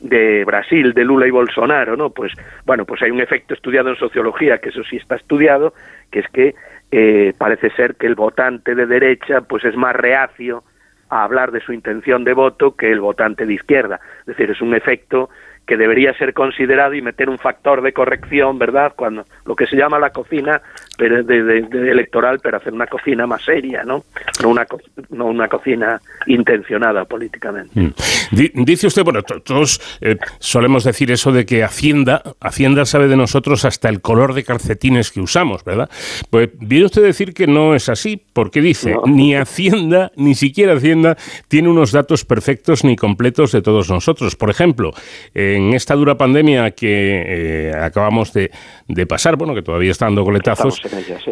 de Brasil, de Lula y Bolsonaro, ¿no? Pues bueno, pues hay un efecto estudiado en sociología, que eso sí está estudiado, que es que eh, parece ser que el votante de derecha, pues es más reacio a hablar de su intención de voto que el votante de izquierda. Es decir, es un efecto que debería ser considerado y meter un factor de corrección, ¿verdad? Cuando lo que se llama la cocina pero de, electoral, pero hacer una cocina más seria, ¿no? No una, no una cocina intencionada políticamente. Mm. Dice usted, bueno, todos eh, solemos decir eso de que Hacienda, Hacienda sabe de nosotros hasta el color de calcetines que usamos, ¿verdad? Pues viene usted decir que no es así, porque dice, ni Hacienda, ni siquiera Hacienda, tiene unos datos perfectos ni completos de todos nosotros. Por ejemplo, en esta dura pandemia que eh, acabamos de, pasar, bueno, que todavía está dando coletazos,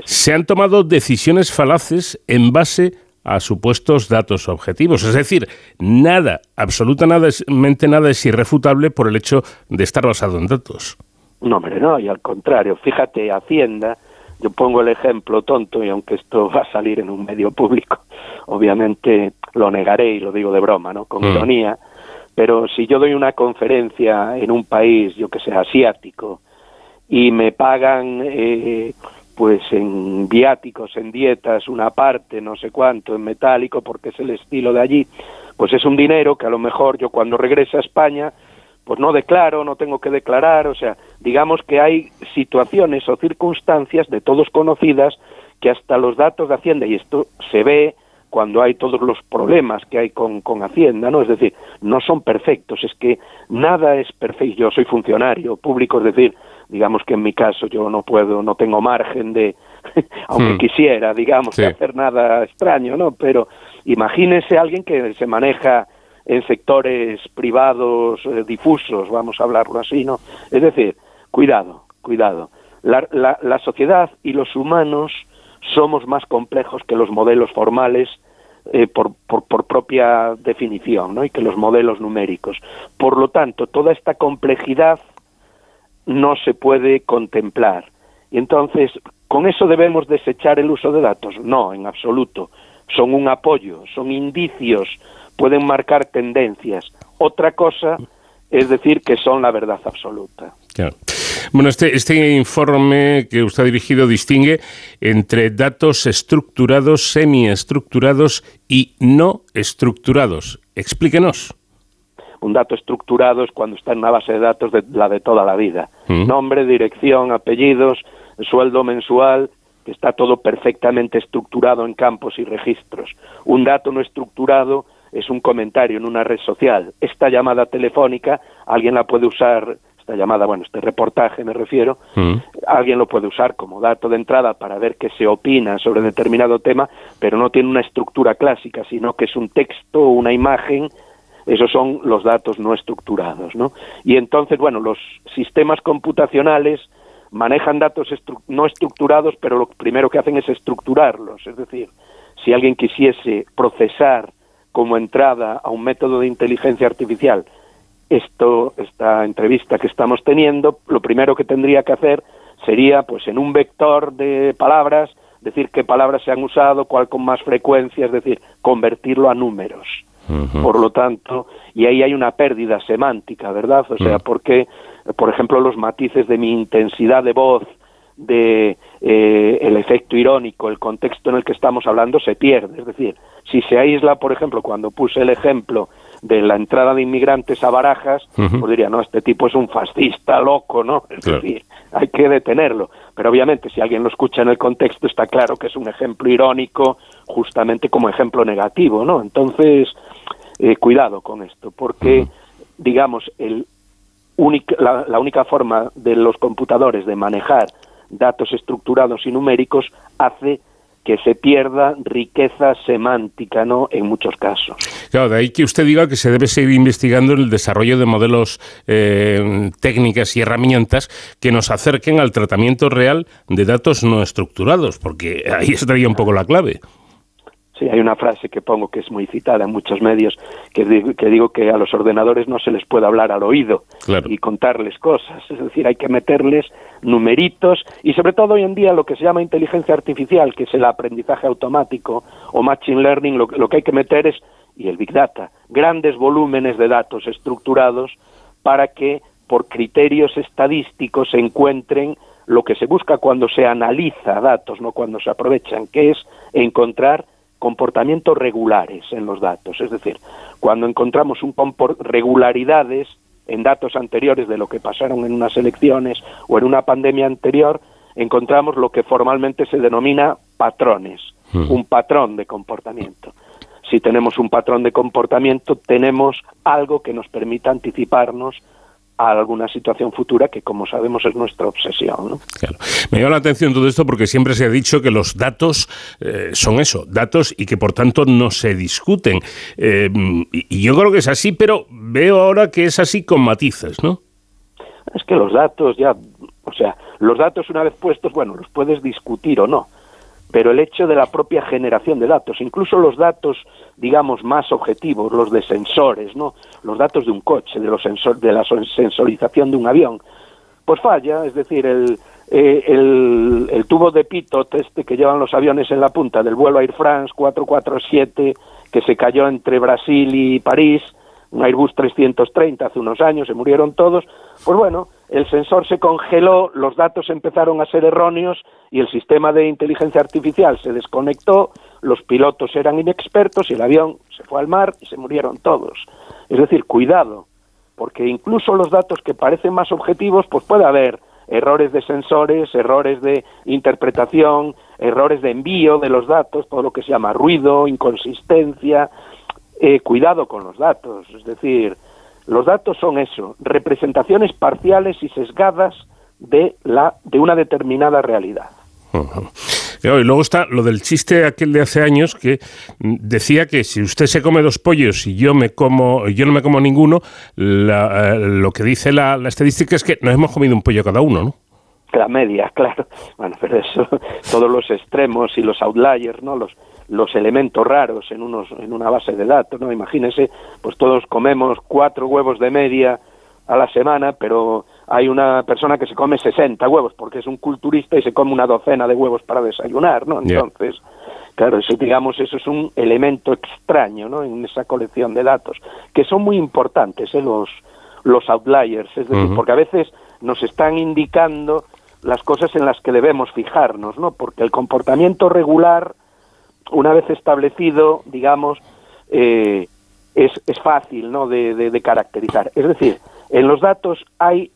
se han tomado decisiones falaces en base a supuestos datos objetivos. Es decir, nada, absolutamente nada es irrefutable por el hecho de estar basado en datos. No, hombre, no, y al contrario, fíjate, Hacienda, yo pongo el ejemplo tonto y aunque esto va a salir en un medio público, obviamente lo negaré y lo digo de broma, ¿no? Con mm. ironía, pero si yo doy una conferencia en un país, yo que sé, asiático, y me pagan eh, pues en viáticos, en dietas, una parte, no sé cuánto, en metálico, porque es el estilo de allí, pues es un dinero que a lo mejor yo cuando regrese a España, pues no declaro, no tengo que declarar, o sea, digamos que hay situaciones o circunstancias de todos conocidas que hasta los datos de Hacienda, y esto se ve cuando hay todos los problemas que hay con, con Hacienda, ¿no? Es decir, no son perfectos, es que nada es perfecto. Yo soy funcionario público, es decir, digamos que en mi caso yo no puedo, no tengo margen de, *laughs* aunque hmm. quisiera, digamos, hacer nada extraño, ¿no? Pero imagínese alguien que se maneja en sectores privados eh, difusos, vamos a hablarlo así, ¿no? Es decir, cuidado, cuidado. La, la, la sociedad y los humanos somos más complejos que los modelos formales eh, por, por, por, propia definición, ¿no? Y que los modelos numéricos. Por lo tanto, toda esta complejidad no se puede contemplar. Y entonces, ¿con eso debemos desechar el uso de datos? No, en absoluto. Son un apoyo, son indicios, pueden marcar tendencias. Otra cosa es decir que son la verdad absoluta. Bueno, este, este informe que usted ha dirigido distingue entre datos estructurados, semiestructurados y no estructurados. Explíquenos. Un dato estructurado es cuando está en una base de datos de la de toda la vida. Mm. Nombre, dirección, apellidos, sueldo mensual, que está todo perfectamente estructurado en campos y registros. Un dato no estructurado es un comentario en una red social. Esta llamada telefónica alguien la puede usar esta llamada, bueno, este reportaje me refiero, mm. alguien lo puede usar como dato de entrada para ver qué se opina sobre determinado tema, pero no tiene una estructura clásica, sino que es un texto o una imagen esos son los datos no estructurados, ¿no? Y entonces, bueno, los sistemas computacionales manejan datos no estructurados, pero lo primero que hacen es estructurarlos. Es decir, si alguien quisiese procesar como entrada a un método de inteligencia artificial esto, esta entrevista que estamos teniendo, lo primero que tendría que hacer sería, pues, en un vector de palabras, decir qué palabras se han usado, cuál con más frecuencia, es decir, convertirlo a números. Por lo tanto, y ahí hay una pérdida semántica, ¿verdad? O sea, mm. porque, por ejemplo, los matices de mi intensidad de voz, de eh, el efecto irónico, el contexto en el que estamos hablando se pierde. Es decir, si se aísla, por ejemplo, cuando puse el ejemplo de la entrada de inmigrantes a Barajas, pues diría, no, este tipo es un fascista loco, ¿no? Es decir, hay que detenerlo. Pero obviamente, si alguien lo escucha en el contexto, está claro que es un ejemplo irónico, justamente como ejemplo negativo, ¿no? Entonces, eh, cuidado con esto, porque, digamos, el la, la única forma de los computadores de manejar datos estructurados y numéricos hace que se pierda riqueza semántica, ¿no? En muchos casos. Claro, de ahí que usted diga que se debe seguir investigando el desarrollo de modelos, eh, técnicas y herramientas que nos acerquen al tratamiento real de datos no estructurados, porque ahí estaría un poco la clave. Sí, hay una frase que pongo que es muy citada en muchos medios, que digo, que digo que a los ordenadores no se les puede hablar al oído y contarles cosas. Es decir, hay que meterles numeritos y sobre todo hoy en día lo que se llama inteligencia artificial, que es el aprendizaje automático o machine learning, lo, lo que hay que meter es, y el big data, grandes volúmenes de datos estructurados para que por criterios estadísticos se encuentren lo que se busca cuando se analiza datos, no cuando se aprovechan, que es encontrar comportamientos regulares en los datos. Es decir, cuando encontramos un regularidades en datos anteriores de lo que pasaron en unas elecciones o en una pandemia anterior, encontramos lo que formalmente se denomina patrones, hmm. un patrón de comportamiento. Si tenemos un patrón de comportamiento, tenemos algo que nos permita anticiparnos a alguna situación futura que, como sabemos, es nuestra obsesión. ¿no? Claro. Me llama la atención todo esto porque siempre se ha dicho que los datos eh, son eso, datos y que por tanto no se discuten. Eh, y yo creo que es así, pero veo ahora que es así con matices, ¿no? Es que los datos ya, o sea, los datos una vez puestos, bueno, los puedes discutir o no, pero el hecho de la propia generación de datos, incluso los datos, digamos, más objetivos, los de sensores, ¿no? Los datos de un coche, de, los sensor, de la sensorización de un avión, pues falla, es decir, el, eh, el, tubo de pitot este que llevan los aviones en la punta del vuelo Air France 447 que se cayó entre Brasil y París, un Airbus 330 hace unos años, se murieron todos, pues bueno, el sensor se congeló, los datos empezaron a ser erróneos y el sistema de inteligencia artificial se desconectó, los pilotos eran inexpertos y el avión se fue al mar y se murieron todos. Es decir, cuidado, porque incluso los datos que parecen más objetivos, pues puede haber errores de sensores, errores de interpretación, errores de envío de los datos, todo lo que se llama ruido, inconsistencia, eh, cuidado con los datos, es decir, los datos son eso, representaciones parciales y sesgadas de, la, de una determinada realidad. Y luego está lo del chiste aquel de hace años que decía que si usted se come dos pollos y yo me como, yo no me como ninguno, eh, lo que dice la, la, estadística es que nos hemos comido un pollo cada uno, ¿no? La media, *laughs* claro. Bueno, pero eso, *laughs* todos los extremos y los outliers, ¿no? Los, los elementos raros en, unos, en una base de datos, ¿no? Imagínense, pues todos comemos cuatro huevos de media a la semana, pero hay una persona que se come 60 huevos porque es un culturista y se come una docena de huevos para desayunar, ¿no? Entonces, claro, eso, digamos, eso es un elemento extraño, ¿no? En esa colección de datos, que son muy importantes, ¿eh? Los, los outliers, es decir, porque a veces nos están indicando las cosas en las que debemos fijarnos, ¿no? Porque el comportamiento regular una vez establecido, digamos, eh, es, es, fácil ¿no? De, caracterizar. Es decir, en los datos hay,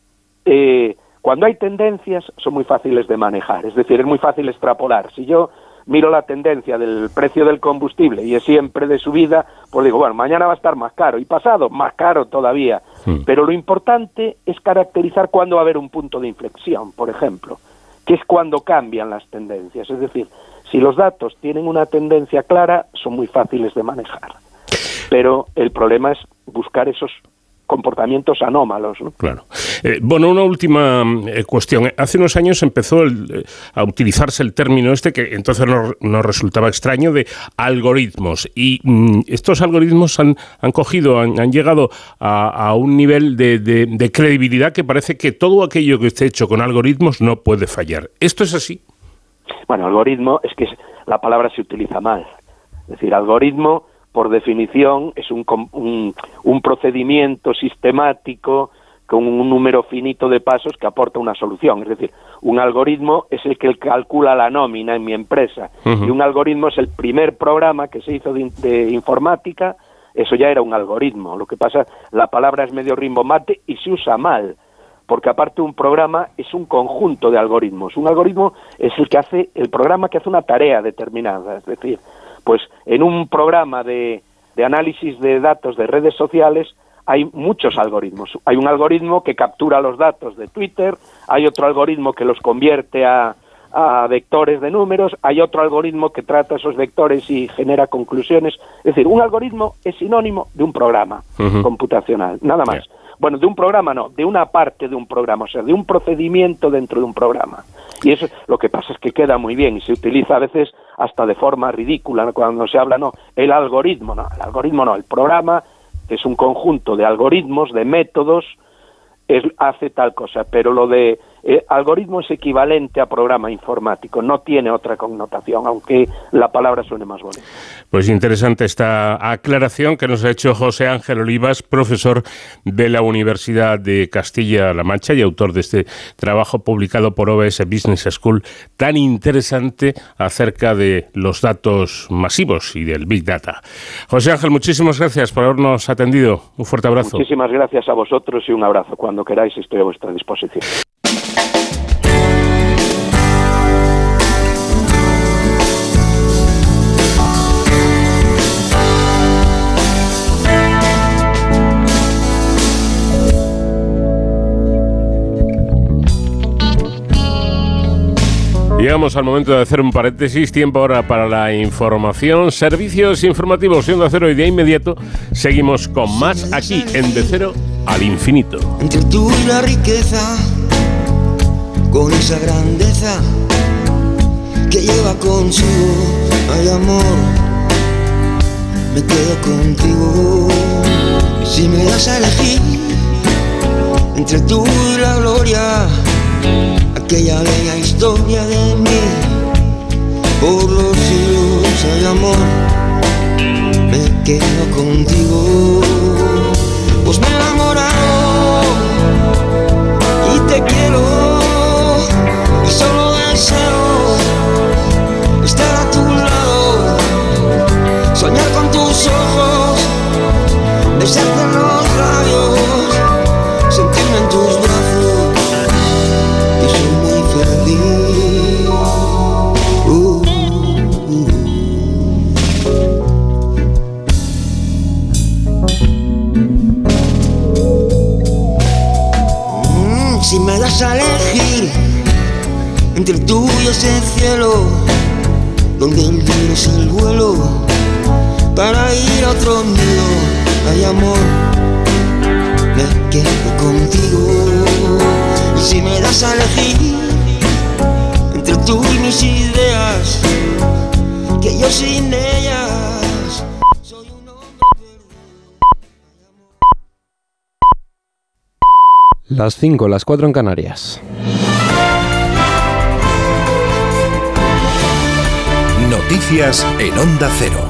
eh, cuando hay tendencias, son muy fáciles de manejar. Es decir, es muy fácil extrapolar. Si yo miro la tendencia del precio del combustible y es siempre de subida, pues digo, bueno, mañana va a estar más caro y pasado más caro todavía. Hmm. Pero lo importante es caracterizar cuándo va a haber un punto de inflexión, por ejemplo. que es cuando cambian las tendencias. Es decir, si los datos tienen una tendencia clara, son muy fáciles de manejar. Pero el problema es buscar esos comportamientos anómalos. ¿no? Claro. Eh, bueno, una última eh, cuestión. Hace unos años empezó eh, a utilizarse el término este que entonces nos, resultaba extraño de algoritmos. Y mm, estos algoritmos han, han cogido, han, llegado a, un nivel de, de credibilidad que parece que todo aquello que esté hecho con algoritmos no puede fallar. ¿Esto es así? Bueno, algoritmo es que la palabra se utiliza mal. Es decir, algoritmo por definición, es un, un, procedimiento sistemático con un número finito de pasos que aporta una solución. Es decir, un algoritmo es el que calcula la nómina en mi empresa y un algoritmo es el primer programa que se hizo de, informática. Eso ya era un algoritmo. Lo que pasa, la palabra es medio rimbombante y se usa mal, porque aparte un programa es un conjunto de algoritmos. Un algoritmo es el que hace el programa que hace una tarea determinada. Es decir, pues en un programa de, análisis de datos de redes sociales hay muchos algoritmos. Hay un algoritmo que captura los datos de Twitter, hay otro algoritmo que los convierte a, vectores de números, hay otro algoritmo que trata esos vectores y genera conclusiones. Es decir, un algoritmo es sinónimo de un programa computacional, nada más. Bueno, de un programa no, de una parte de un programa, o sea, de un procedimiento dentro de un programa. Y eso lo que pasa es que queda muy bien y se utiliza a veces hasta de forma ridícula cuando se habla, no, el algoritmo, no, el algoritmo no, el programa es un conjunto de algoritmos, de métodos, es, hace tal cosa, pero lo de eh, algoritmo es equivalente a programa informático, no tiene otra connotación, aunque la palabra suene más bonita. Pues interesante esta aclaración que nos ha hecho José Ángel Olivas, profesor de la Universidad de Castilla-La Mancha y autor de este trabajo publicado por OBS Business School, tan interesante acerca de los datos masivos y del Big Data. José Ángel, muchísimas gracias por habernos atendido. Un fuerte abrazo. Muchísimas gracias a vosotros y un abrazo. Cuando queráis estoy a vuestra disposición. Llegamos al momento de hacer un paréntesis, tiempo ahora para la información, servicios informativos siendo cero y de inmediato seguimos con más aquí en De Cero al Infinito. Entre tú y la riqueza, con esa grandeza que lleva consigo, hay amor, me quedo contigo. Si me das a elegir entre tú y la gloria, aquella bella historia de mí. Por los siglos hay amor, me quedo contigo. Pues me besarte en los labios, sentirme en tus brazos. Si me das a elegir entre tú y ese cielo, donde el es el vuelo, para ir a otro mundo, hay amor, me quedo contigo. Y si me das a elegir entre tú y mis ideas, que yo sin ellas soy un hombre Las 5, las 4 en Canarias. Noticias en Onda Cero.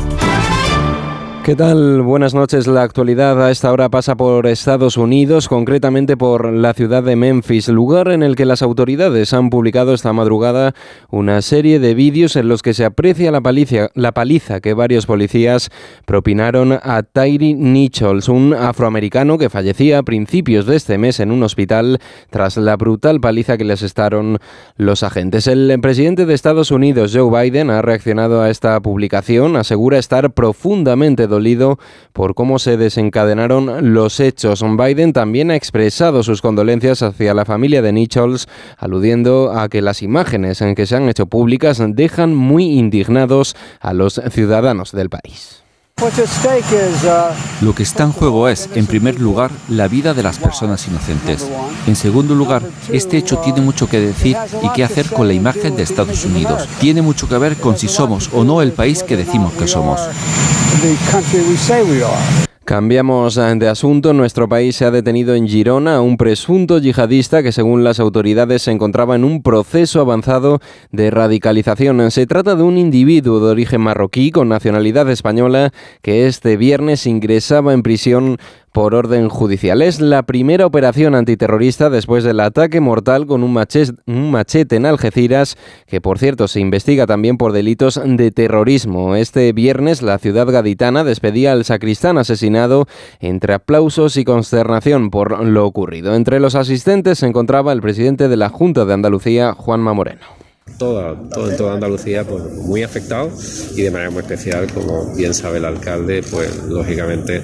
¿Qué tal? Buenas noches. La actualidad a esta hora pasa por Estados Unidos, concretamente por la ciudad de Memphis, lugar en el que las autoridades han publicado esta madrugada una serie de vídeos en los que se aprecia la paliza, la paliza que varios policías propinaron a Tyree Nichols, un afroamericano que fallecía a principios de este mes en un hospital tras la brutal paliza que le asestaron los agentes. El presidente de Estados Unidos, Joe Biden, ha reaccionado a esta publicación, asegura estar profundamente dolido por cómo se desencadenaron los hechos. Biden también ha expresado sus condolencias hacia la familia de Nichols, aludiendo a que las imágenes en que se han hecho públicas dejan muy indignados a los ciudadanos del país. Lo que está en juego es, en primer lugar, la vida de las personas inocentes. En segundo lugar, este hecho tiene mucho que decir y qué hacer con la imagen de Estados Unidos. Tiene mucho que ver con si somos o no el país que decimos que somos. Cambiamos de asunto. Nuestro país se ha detenido en Girona a un presunto yihadista que, según las autoridades, se encontraba en un proceso avanzado de radicalización. Se trata de un individuo de origen marroquí con nacionalidad española que este viernes ingresaba en prisión por orden judicial. Es la primera operación antiterrorista después del ataque mortal con un machete, en Algeciras, que por cierto se investiga también por delitos de terrorismo. Este viernes la ciudad gaditana despedía al sacristán asesinado entre aplausos y consternación por lo ocurrido. Entre los asistentes se encontraba el presidente de la Junta de Andalucía, Juanma Moreno. Todo en toda Andalucía pues muy afectado y de manera muy especial, como bien sabe el alcalde, pues lógicamente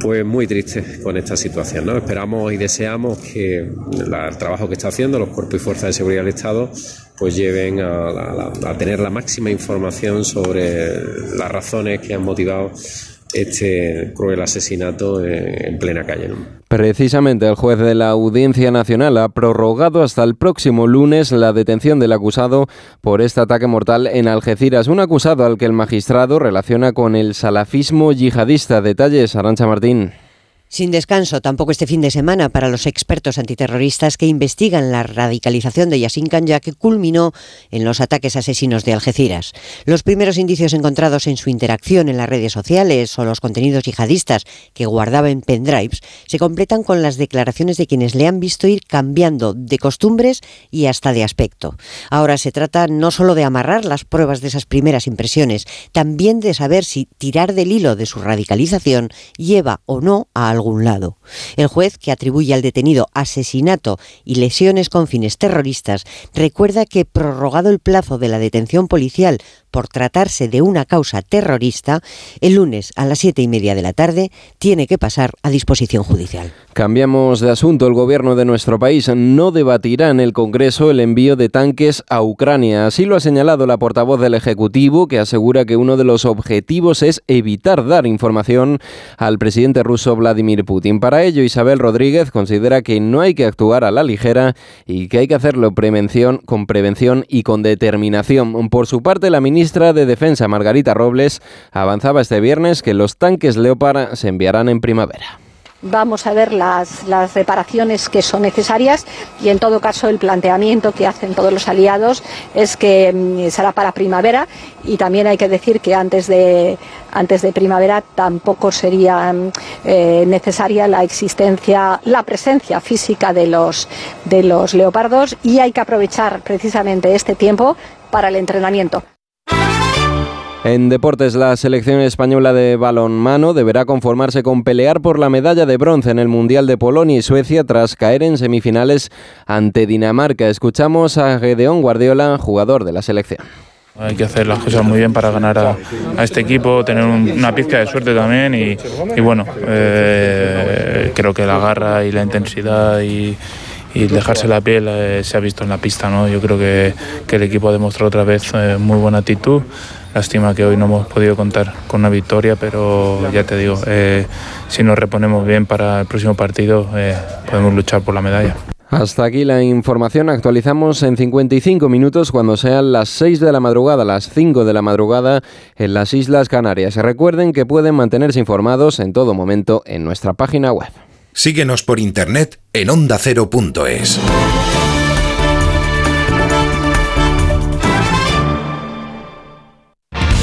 pues muy triste con esta situación. ¿no? Esperamos y deseamos que el trabajo que está haciendo los cuerpos y fuerzas de seguridad del Estado pues lleven a, tener la máxima información sobre las razones que han motivado este cruel asesinato en, plena calle. Precisamente el juez de la Audiencia Nacional ha prorrogado hasta el próximo lunes la detención del acusado por este ataque mortal en Algeciras, un acusado al que el magistrado relaciona con el salafismo yihadista. Detalles, Arancha Martín. Sin descanso tampoco este fin de semana para los expertos antiterroristas que investigan la radicalización de Yassin Kanya que culminó en los ataques asesinos de Algeciras. Los primeros indicios encontrados en su interacción en las redes sociales o los contenidos yihadistas que guardaba en pendrives se completan con las declaraciones de quienes le han visto ir cambiando de costumbres y hasta de aspecto. Ahora se trata no solo de amarrar las pruebas de esas primeras impresiones, también de saber si tirar del hilo de su radicalización lleva o no a algún lado. El juez, que atribuye al detenido asesinato y lesiones con fines terroristas, recuerda que prorrogado el plazo de la detención policial por tratarse de una causa terrorista, el lunes a las siete y media de la tarde tiene que pasar a disposición judicial. Cambiamos de asunto. El gobierno de nuestro país no debatirá en el Congreso el envío de tanques a Ucrania. Así lo ha señalado la portavoz del Ejecutivo, que asegura que uno de los objetivos es evitar dar información al presidente ruso Vladimir Putin. Para ello, Isabel Rodríguez considera que no hay que actuar a la ligera y que hay que hacerlo prevención, con prevención y con determinación. Por su parte, la ministra ministra de Defensa, Margarita Robles, avanzaba este viernes que los tanques Leopard se enviarán en primavera vamos a ver las, reparaciones que son necesarias y en todo caso el planteamiento que hacen todos los aliados es que mm, será para primavera y también hay que decir que antes de, antes de primavera tampoco sería mm, eh, necesaria la existencia, la presencia física de los, de los leopardos y hay que aprovechar precisamente este tiempo para el entrenamiento. En deportes, la selección española de balonmano deberá conformarse con pelear por la medalla de bronce en el Mundial de Polonia y Suecia tras caer en semifinales ante Dinamarca. Escuchamos a Gedeón Guardiola, jugador de la selección. Hay que hacer las cosas muy bien para ganar a, este equipo, tener una pizca de suerte también y, bueno, eh, creo que la garra y la intensidad y, dejarse la piel eh, se ha visto en la pista. ¿no? Yo creo que, el equipo ha demostrado otra vez eh, muy buena actitud. Lástima que hoy no hemos podido contar con una victoria, pero ya te digo, eh, si nos reponemos bien para el próximo partido, eh, podemos luchar por la medalla. Hasta aquí la información. Actualizamos en 55 minutos cuando sean las 6 de la madrugada, las 5 de la madrugada en las Islas Canarias. Recuerden que pueden mantenerse informados en todo momento en nuestra página web. Síguenos por internet en ondacero.es.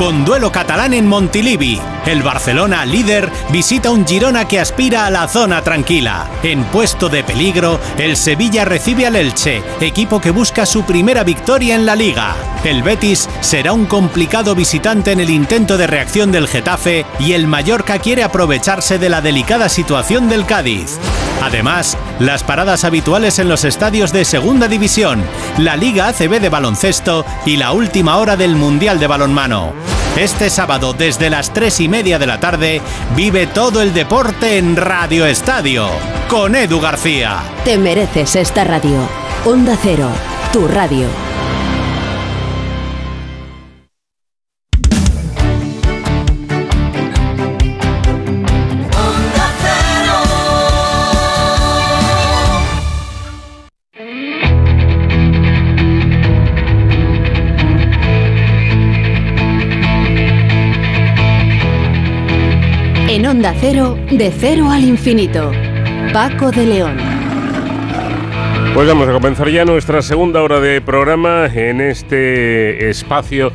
Con duelo catalán en Montilivi, el Barcelona líder visita un Girona que aspira a la zona tranquila. En puesto de peligro, el Sevilla recibe al Elche, equipo que busca su primera victoria en la liga. El Betis será un complicado visitante en el intento de reacción del Getafe y el Mallorca quiere aprovecharse de la delicada situación del Cádiz. Además, las paradas habituales en los estadios de Segunda División, la Liga ACB de baloncesto y la última hora del Mundial de balonmano. Este sábado desde las 3 y media de la tarde vive todo el deporte en Radio Estadio con Edu García. Te mereces esta radio. Onda Cero, tu radio. Onda Cero, de cero al infinito. Paco de León. Pues vamos a comenzar ya nuestra segunda hora de programa en este espacio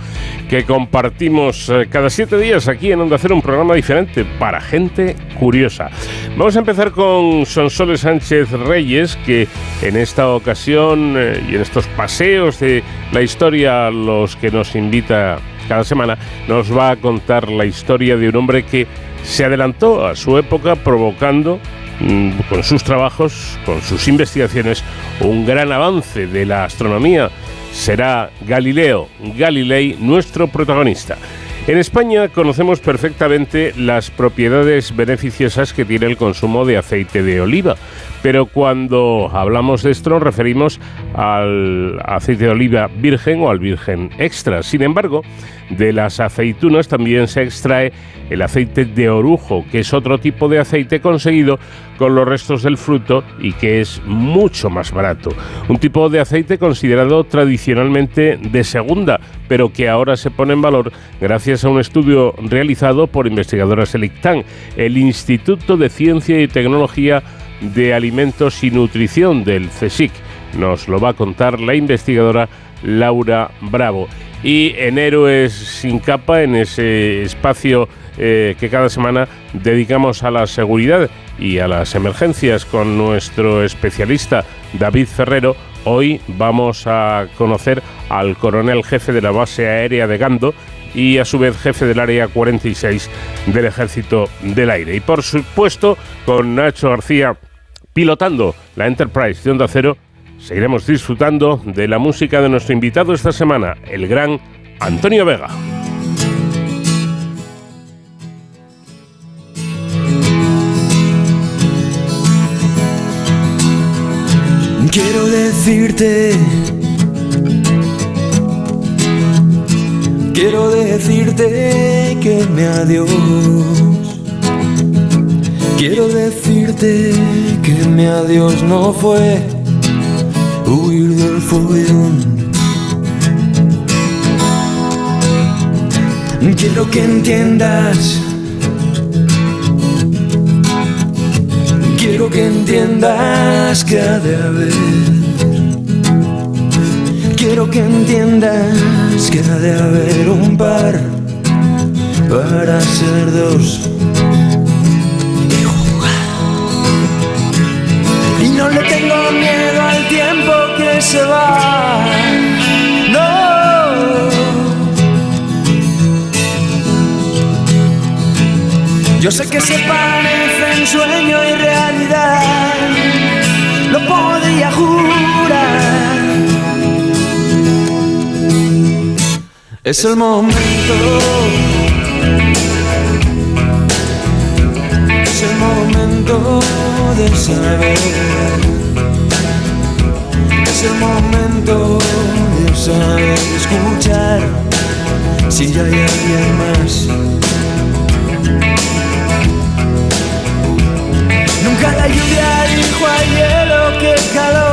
que compartimos eh, cada siete días aquí en Onda Cero, un programa diferente para gente curiosa. Vamos a empezar con Sonsoles Sánchez Reyes, que en esta ocasión eh, y en estos paseos de la historia a los que nos invita cada semana, nos va a contar la historia de un hombre que se adelantó a su época provocando mm, con sus trabajos, con sus investigaciones, un gran avance de la astronomía. Será Galileo Galilei nuestro protagonista. En España conocemos perfectamente las propiedades beneficiosas que tiene el consumo de aceite de oliva, pero cuando hablamos de esto nos referimos al aceite de oliva virgen o al virgen extra. Sin embargo, de las aceitunas también se extrae el aceite de orujo, que es otro tipo de aceite conseguido con los restos del fruto y que es mucho más barato. Un tipo de aceite considerado tradicionalmente de segunda, pero que ahora se pone en valor gracias a un estudio realizado por investigadoras del ICTAN, el Instituto de Ciencia y Tecnología de Alimentos y Nutrición del CSIC. Nos lo va a contar la investigadora Laura Bravo. Y en Héroes sin capa, en ese espacio eh, que cada semana dedicamos a la seguridad y a las emergencias con nuestro especialista David Ferrero, hoy vamos a conocer al coronel jefe de la base aérea de Gando y a su vez jefe del área 46 del Ejército del Aire. Y por supuesto, con Nacho García pilotando la Enterprise de Onda Cero, seguiremos disfrutando de la música de nuestro invitado esta semana, el gran Antonio Vega. Quiero decirte, quiero decirte que me adiós. Quiero decirte que mi adiós no fue huir del follón. Quiero que entiendas. Quiero que entiendas de haber. Quiero que entiendas que ha de haber un par para ser dos. Y jugar. Y no le tengo miedo al tiempo que se va. No. Yo sé que se parece en sueño y realidad, lo podría jurar. Es el momento, es el momento de saber, es el momento de saber escuchar si ya hay alguien más. Nunca la lluvia dijo a hielo que calor.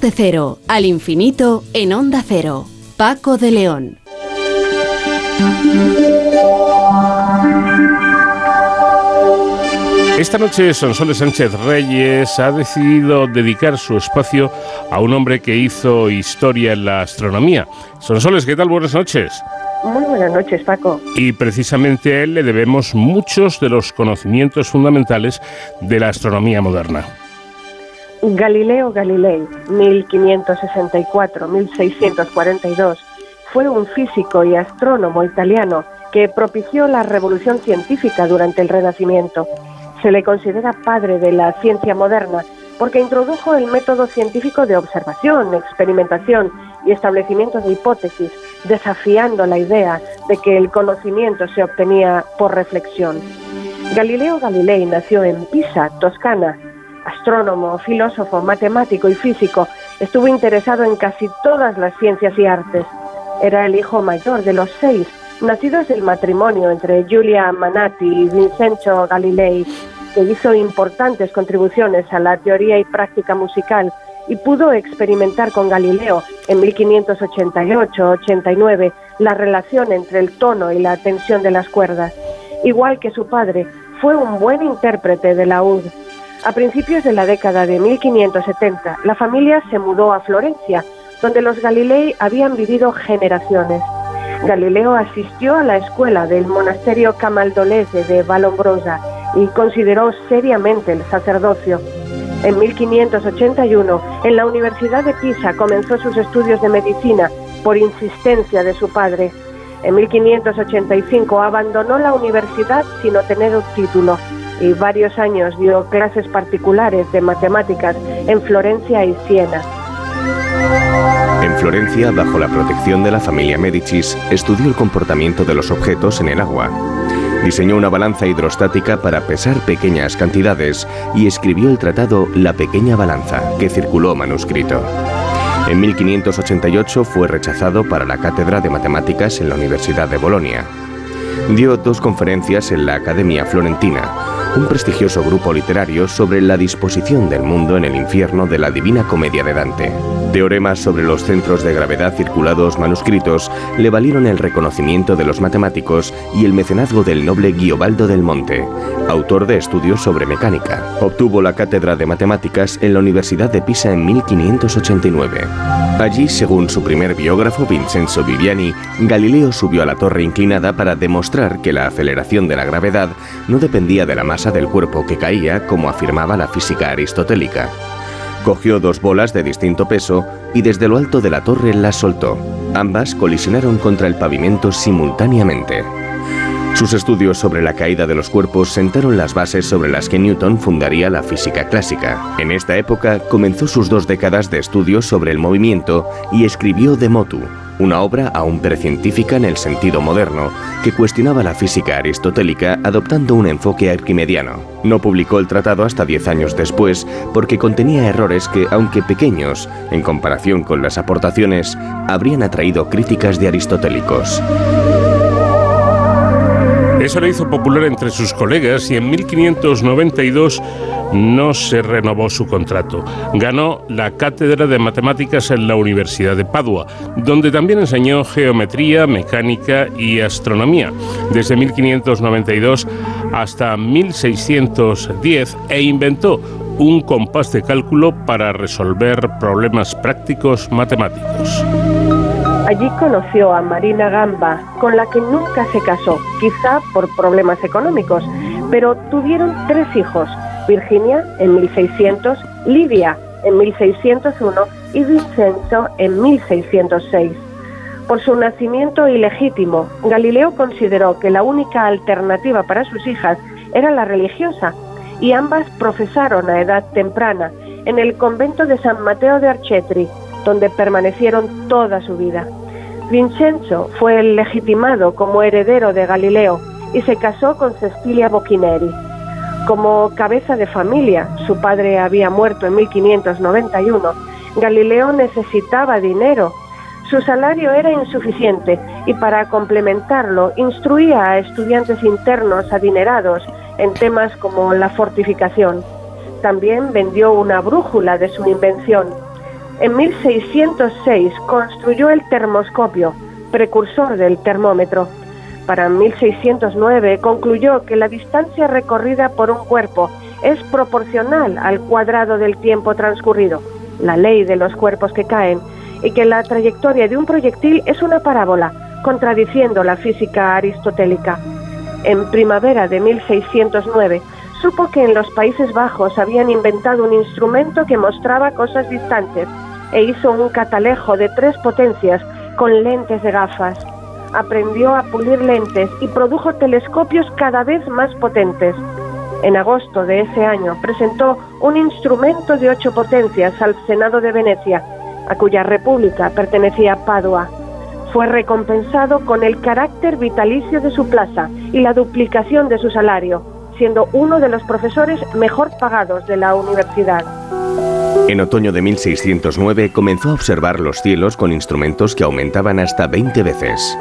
Vamos de cero al infinito en Onda Cero. Paco de León. Esta noche Sonsoles Sánchez Reyes ha decidido dedicar su espacio a un hombre que hizo historia en la astronomía. Sonsoles, ¿qué tal? Buenas noches. Muy buenas noches, Paco. Y precisamente a él le debemos muchos de los conocimientos fundamentales de la astronomía moderna. Galileo Galilei, 1564-1642, fue un físico y astrónomo italiano que propició la revolución científica durante el Renacimiento. Se le considera padre de la ciencia moderna porque introdujo el método científico de observación, experimentación y establecimiento de hipótesis, desafiando la idea de que el conocimiento se obtenía por reflexión. Galileo Galilei nació en Pisa, Toscana. Astrónomo, filósofo, matemático y físico, estuvo interesado en casi todas las ciencias y artes. Era el hijo mayor de los seis, nacidos del matrimonio entre Giulia Manati y Vincenzo Galilei, que hizo importantes contribuciones a la teoría y práctica musical y pudo experimentar con Galileo en 1588-89 la relación entre el tono y la tensión de las cuerdas. Igual que su padre, fue un buen intérprete de la ud. A principios de la década de 1570, la familia se mudó a Florencia, donde los Galilei habían vivido generaciones. Galileo asistió a la escuela del monasterio camaldolese de Vallombrosa y consideró seriamente el sacerdocio. En 1581, en la Universidad de Pisa comenzó sus estudios de medicina por insistencia de su padre. En 1585 abandonó la universidad sin obtener un título y varios años dio clases particulares de matemáticas en Florencia y Siena. En Florencia, bajo la protección de la familia Medicis, estudió el comportamiento de los objetos en el agua. Diseñó una balanza hidrostática para pesar pequeñas cantidades y escribió el tratado La pequeña balanza, que circuló manuscrito. En 1588 fue rechazado para la cátedra de matemáticas en la Universidad de Bolonia. Dio dos conferencias en la Academia Florentina, un prestigioso grupo literario sobre la disposición del mundo en el infierno de la Divina Comedia de Dante. Teoremas sobre los centros de gravedad circulados manuscritos le valieron el reconocimiento de los matemáticos y el mecenazgo del noble Guiobaldo del Monte, autor de estudios sobre mecánica. Obtuvo la cátedra de matemáticas en la Universidad de Pisa en 1589. Allí, según su primer biógrafo Vincenzo Viviani, Galileo subió a la torre inclinada para demostrar que la aceleración de la gravedad no dependía de la masa del cuerpo que caía, como afirmaba la física aristotélica. Cogió dos bolas de distinto peso y desde lo alto de la torre las soltó. Ambas colisionaron contra el pavimento simultáneamente. Sus estudios sobre la caída de los cuerpos sentaron las bases sobre las que Newton fundaría la física clásica. En esta época comenzó sus dos décadas de estudios sobre el movimiento y escribió De Motu, una obra aún precientífica en el sentido moderno, que cuestionaba la física aristotélica adoptando un enfoque arquimediano. No publicó el tratado hasta diez años después porque contenía errores que, aunque pequeños, en comparación con las aportaciones, habrían atraído críticas de aristotélicos. Eso le hizo popular entre sus colegas y en 1592 no se renovó su contrato. Ganó la cátedra de matemáticas en la Universidad de Padua, donde también enseñó geometría, mecánica y astronomía, desde 1592 hasta 1610 e inventó un compás de cálculo para resolver problemas prácticos matemáticos. Allí conoció a Marina Gamba, con la que nunca se casó, quizá por problemas económicos, pero tuvieron tres hijos, Virginia en 1600, Livia en 1601 y Vincenzo en 1606. Por su nacimiento ilegítimo, Galileo consideró que la única alternativa para sus hijas era la religiosa, y ambas profesaron a edad temprana en el convento de San Mateo de Archetri, donde permanecieron toda su vida. Vincenzo fue legitimado como heredero de Galileo y se casó con Cecilia Bocchineri. Como cabeza de familia, su padre había muerto en 1591, Galileo necesitaba dinero. Su salario era insuficiente y para complementarlo instruía a estudiantes internos adinerados en temas como la fortificación. También vendió una brújula de su invención. En 1606 construyó el termoscopio, precursor del termómetro. Para 1609 concluyó que la distancia recorrida por un cuerpo es proporcional al cuadrado del tiempo transcurrido, la ley de los cuerpos que caen, y que la trayectoria de un proyectil es una parábola, contradiciendo la física aristotélica. En primavera de 1609 supo que en los Países Bajos habían inventado un instrumento que mostraba cosas distantes e hizo un catalejo de tres potencias con lentes de gafas. Aprendió a pulir lentes y produjo telescopios cada vez más potentes. En agosto de ese año presentó un instrumento de ocho potencias al Senado de Venecia, a cuya república pertenecía Padua. Fue recompensado con el carácter vitalicio de su plaza y la duplicación de su salario, siendo uno de los profesores mejor pagados de la universidad. En otoño de 1609 comenzó a observar los cielos con instrumentos que aumentaban hasta 20 veces.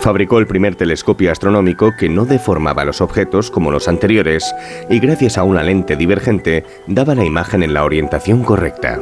Fabricó el primer telescopio astronómico que no deformaba los objetos como los anteriores y gracias a una lente divergente daba la imagen en la orientación correcta.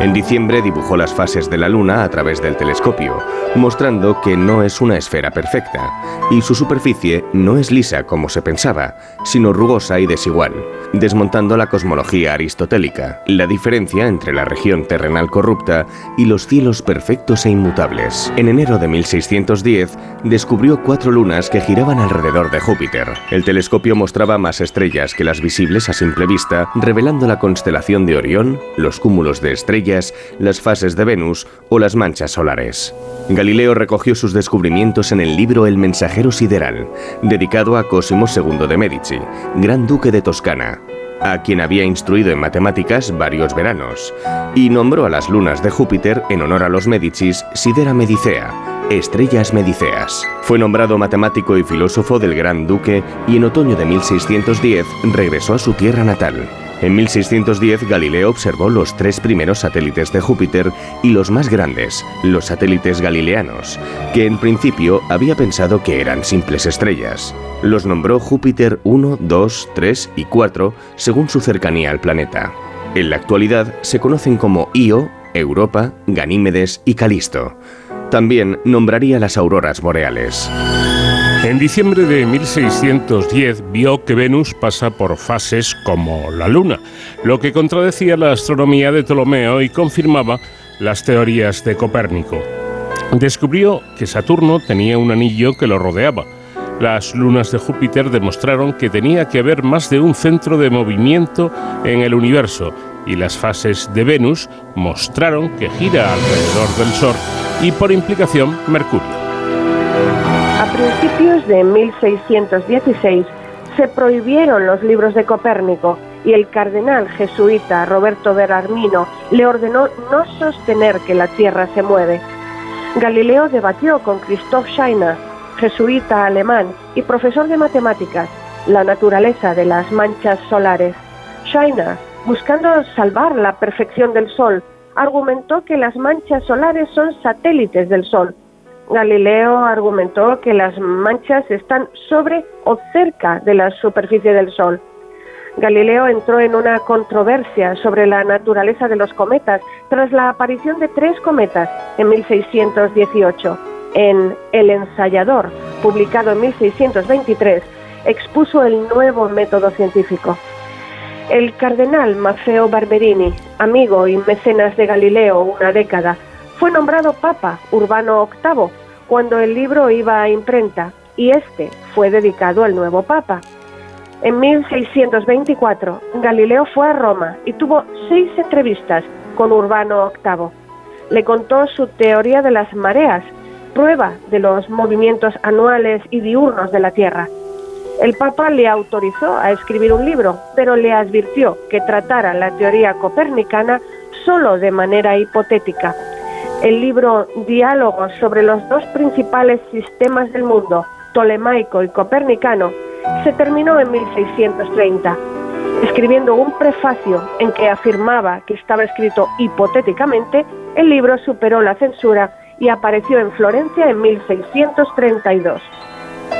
En diciembre dibujó las fases de la Luna a través del telescopio, mostrando que no es una esfera perfecta, y su superficie no es lisa como se pensaba, sino rugosa y desigual, desmontando la cosmología aristotélica, la diferencia entre la región terrenal corrupta y los cielos perfectos e inmutables. En enero de 1610 descubrió cuatro lunas que giraban alrededor de Júpiter. El telescopio mostraba más estrellas que las visibles a simple vista, revelando la constelación de Orión, los cúmulos de estrellas, las fases de Venus o las manchas solares. Galileo recogió sus descubrimientos en el libro El mensajero sideral, dedicado a Cosimo II de Medici, gran duque de Toscana, a quien había instruido en matemáticas varios veranos, y nombró a las lunas de Júpiter en honor a los Medicis Sidera Medicea, estrellas mediceas. Fue nombrado matemático y filósofo del Gran Duque y en otoño de 1610 regresó a su tierra natal. En 1610 Galileo observó los tres primeros satélites de Júpiter y los más grandes, los satélites galileanos, que en principio había pensado que eran simples estrellas. Los nombró Júpiter 1, 2, 3 y 4 según su cercanía al planeta. En la actualidad se conocen como Io, Europa, Ganímedes y Calisto. También nombraría las auroras boreales. En diciembre de 1610 vio que Venus pasa por fases como la Luna, lo que contradecía la astronomía de Ptolomeo y confirmaba las teorías de Copérnico. Descubrió que Saturno tenía un anillo que lo rodeaba. Las lunas de Júpiter demostraron que tenía que haber más de un centro de movimiento en el universo y las fases de Venus mostraron que gira alrededor del Sol y por implicación Mercurio. Principios de 1616 se prohibieron los libros de Copérnico y el cardenal jesuita Roberto Berarmino le ordenó no sostener que la Tierra se mueve. Galileo debatió con Christoph Scheiner, jesuita alemán y profesor de matemáticas, la naturaleza de las manchas solares. Scheiner, buscando salvar la perfección del Sol, argumentó que las manchas solares son satélites del Sol Galileo argumentó que las manchas están sobre o cerca de la superficie del Sol. Galileo entró en una controversia sobre la naturaleza de los cometas tras la aparición de tres cometas en 1618. En El ensayador, publicado en 1623, expuso el nuevo método científico. El cardenal Maffeo Barberini, amigo y mecenas de Galileo una década, Fue nombrado Papa Urbano VIII cuando el libro iba a imprenta y este fue dedicado al nuevo Papa. En 1624, Galileo fue a Roma y tuvo seis entrevistas con Urbano VIII. Le contó su teoría de las mareas, prueba de los movimientos anuales y diurnos de la Tierra. El Papa le autorizó a escribir un libro, pero le advirtió que tratara la teoría copernicana solo de manera hipotética. El libro Diálogos sobre los dos principales sistemas del mundo, tolemaico y copernicano, se terminó en 1630, escribiendo un prefacio en que afirmaba que estaba escrito hipotéticamente, el libro superó la censura y apareció en Florencia en 1632.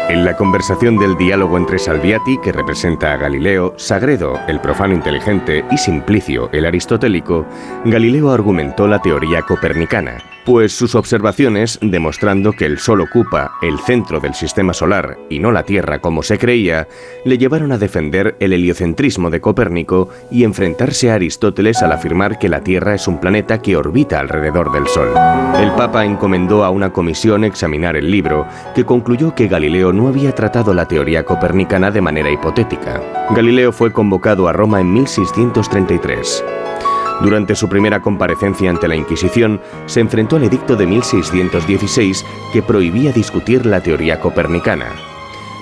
En la conversación del diálogo entre Salviati, que representa a Galileo, Sagredo, el profano inteligente, y Simplicio, el aristotélico, Galileo argumentó la teoría copernicana, pues sus observaciones, demostrando que el Sol ocupa el centro del sistema solar y no la Tierra como se creía, le llevaron a defender el heliocentrismo de Copérnico y enfrentarse a Aristóteles al afirmar que la Tierra es un planeta que orbita alrededor del Sol. El Papa encomendó a una comisión examinar el libro, que concluyó que Galileo no había tratado la teoría copernicana de manera hipotética. Galileo fue convocado a Roma en 1633. Durante su primera comparecencia ante la Inquisición, se enfrentó al edicto de 1616 que prohibía discutir la teoría copernicana.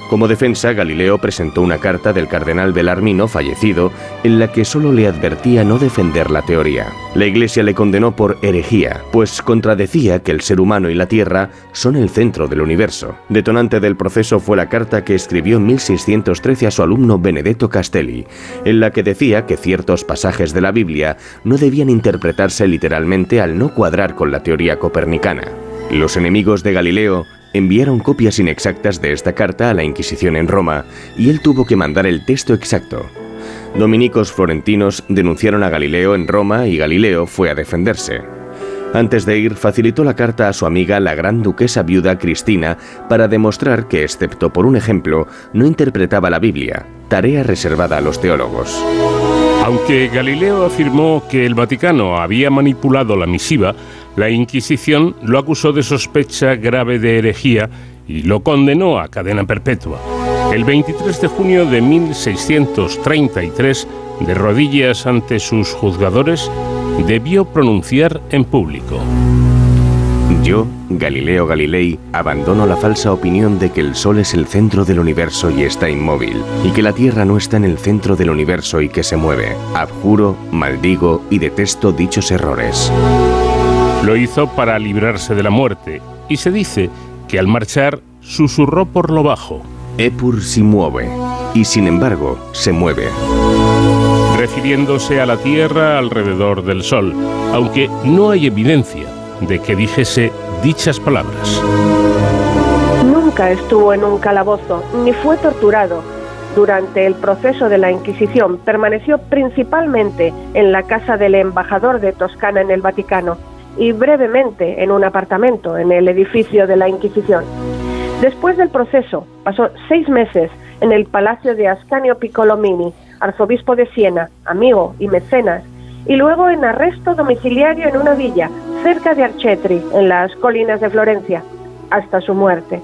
Como defensa, Galileo presentó una carta del cardenal Belarmino, fallecido, en la que solo le advertía no defender la teoría. La Iglesia le condenó por herejía, pues contradecía que el ser humano y la Tierra son el centro del universo. Detonante del proceso fue la carta que escribió en 1613 a su alumno Benedetto Castelli, en la que decía que ciertos pasajes de la Biblia no debían interpretarse literalmente al no cuadrar con la teoría copernicana. Los enemigos de Galileo enviaron copias inexactas de esta carta a la Inquisición en Roma y él tuvo que mandar el texto exacto. Dominicos florentinos denunciaron a Galileo en Roma y Galileo fue a defenderse. Antes de ir, facilitó la carta a su amiga la gran duquesa viuda Cristina para demostrar que, excepto por un ejemplo, no interpretaba la Biblia, tarea reservada a los teólogos. Aunque Galileo afirmó que el Vaticano había manipulado la misiva, la Inquisición lo acusó de sospecha grave de herejía y lo condenó a cadena perpetua. El 23 de junio de 1633, de rodillas ante sus juzgadores, debió pronunciar en público. Yo, Galileo Galilei, abandono la falsa opinión de que el Sol es el centro del universo y está inmóvil, y que la Tierra no está en el centro del universo y que se mueve. Abjuro, maldigo y detesto dichos errores. Lo hizo para librarse de la muerte, y se dice que al marchar susurró por lo bajo. Epur si mueve, y sin embargo se mueve. Refiriéndose a la Tierra alrededor del Sol, aunque no hay evidencia de que dijese dichas palabras. Nunca estuvo en un calabozo, ni fue torturado. Durante el proceso de la Inquisición permaneció principalmente en la casa del embajador de Toscana en el Vaticano y brevemente en un apartamento en el edificio de la Inquisición. Después del proceso, pasó seis meses en el palacio de Ascanio Piccolomini, arzobispo de Siena, amigo y mecenas, y luego en arresto domiciliario en una villa cerca de Archetri, en las colinas de Florencia, hasta su muerte.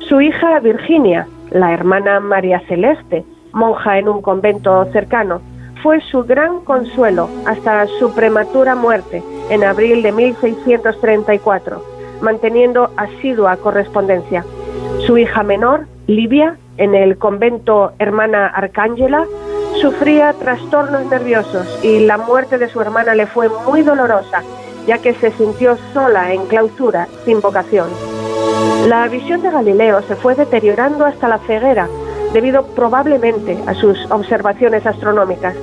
Su hija Virginia, la hermana María Celeste, monja en un convento cercano, fue su gran consuelo hasta su prematura muerte en abril de 1634, manteniendo asidua correspondencia. Su hija menor, Livia, en el convento hermana Arcángela, sufría trastornos nerviosos y la muerte de su hermana le fue muy dolorosa, ya que se sintió sola en clausura, sin vocación. La visión de Galileo se fue deteriorando hasta la ceguera, debido probablemente a sus observaciones astronómicas.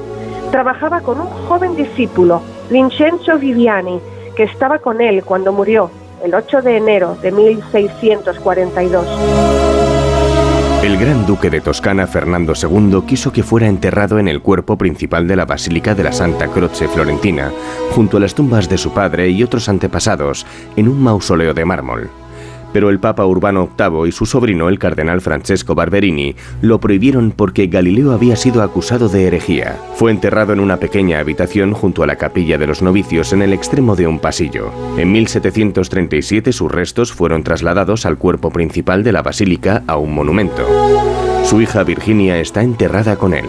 Trabajaba con un joven discípulo, Vincenzo Viviani, que estaba con él cuando murió, el 8 de enero de 1642. El gran duque de Toscana, Fernando II, quiso que fuera enterrado en el cuerpo principal de la Basílica de la Santa Croce Florentina, junto a las tumbas de su padre y otros antepasados, en un mausoleo de mármol. Pero el Papa Urbano VIII y su sobrino, el cardenal Francesco Barberini, lo prohibieron porque Galileo había sido acusado de herejía. Fue enterrado en una pequeña habitación junto a la capilla de los novicios en el extremo de un pasillo. En 1737 sus restos fueron trasladados al cuerpo principal de la basílica a un monumento. Su hija Virginia está enterrada con él.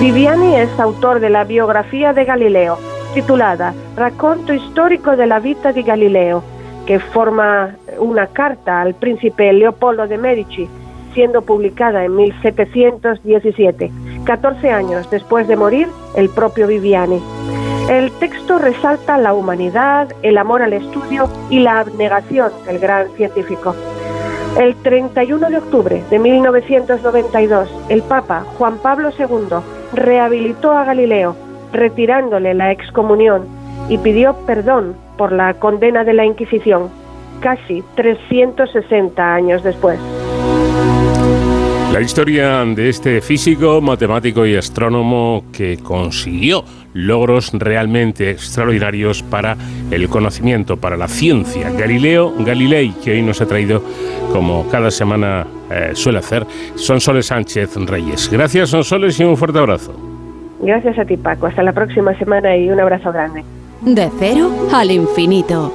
Viviani es autor de la biografía de Galileo, titulada Racconto storico della vita di Galileo, que forma una carta al príncipe Leopoldo de Medici, siendo publicada en 1717, 14 años después de morir el propio Viviani. El texto resalta la humanidad, el amor al estudio y la abnegación del gran científico. El 31 de octubre de 1992, el Papa Juan Pablo II rehabilitó a Galileo, retirándole la excomunión y pidió perdón por la condena de la Inquisición, casi 360 años después. La historia de este físico, matemático y astrónomo que consiguió logros realmente extraordinarios para el conocimiento, para la ciencia. Galileo Galilei, que hoy nos ha traído, como cada semana eh, suele hacer, Sonsoles Sánchez Reyes. Gracias, Sonsoles, y un fuerte abrazo. Gracias a ti, Paco. Hasta la próxima semana y un abrazo grande. De cero al infinito.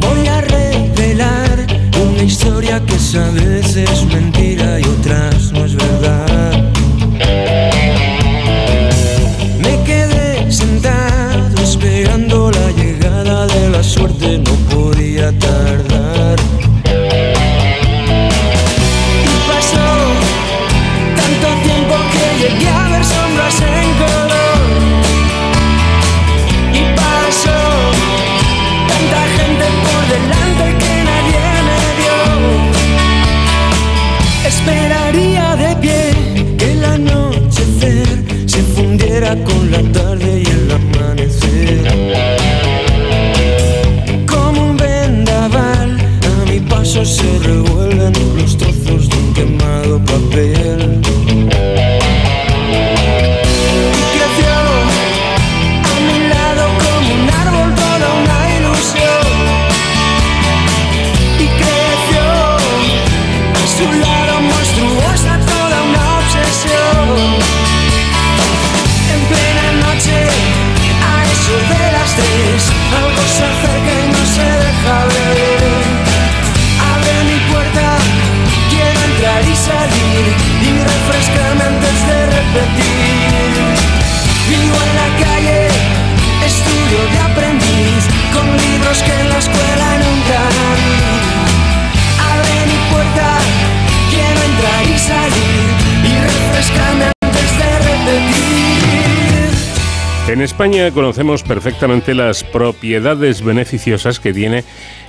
Voy a revelar una historia que a veces es mentira y otras no es verdad. En España conocemos perfectamente las propiedades beneficiosas que tiene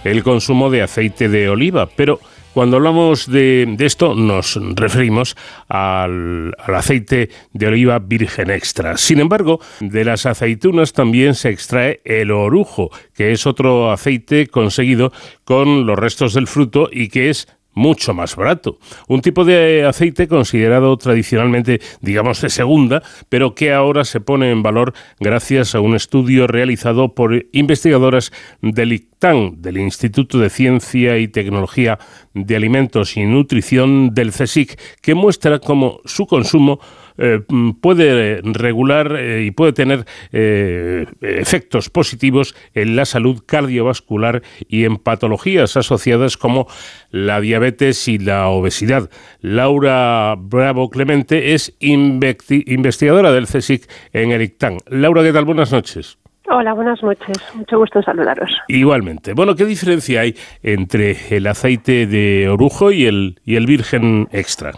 el consumo de aceite de oliva, pero cuando hablamos de, esto nos referimos al aceite de oliva virgen extra. Sin embargo, de las aceitunas también se extrae el orujo, que es otro aceite conseguido con los restos del fruto y que es mucho más barato. Un tipo de aceite considerado tradicionalmente, digamos, de segunda, pero que ahora se pone en valor gracias a un estudio realizado por investigadoras del ICTAN, del Instituto de Ciencia y Tecnología de Alimentos y Nutrición del CSIC, que muestra cómo su consumo eh, puede regular eh, y puede tener eh, efectos positivos en la salud cardiovascular y en patologías asociadas como la diabetes y la obesidad. Laura Bravo Clemente es investigadora del CSIC en el ICTAN. Laura, ¿qué tal? Buenas noches. Hola, buenas noches. Mucho gusto en saludaros. Igualmente. Bueno, ¿qué diferencia hay entre el aceite de orujo y el, y el virgen extra?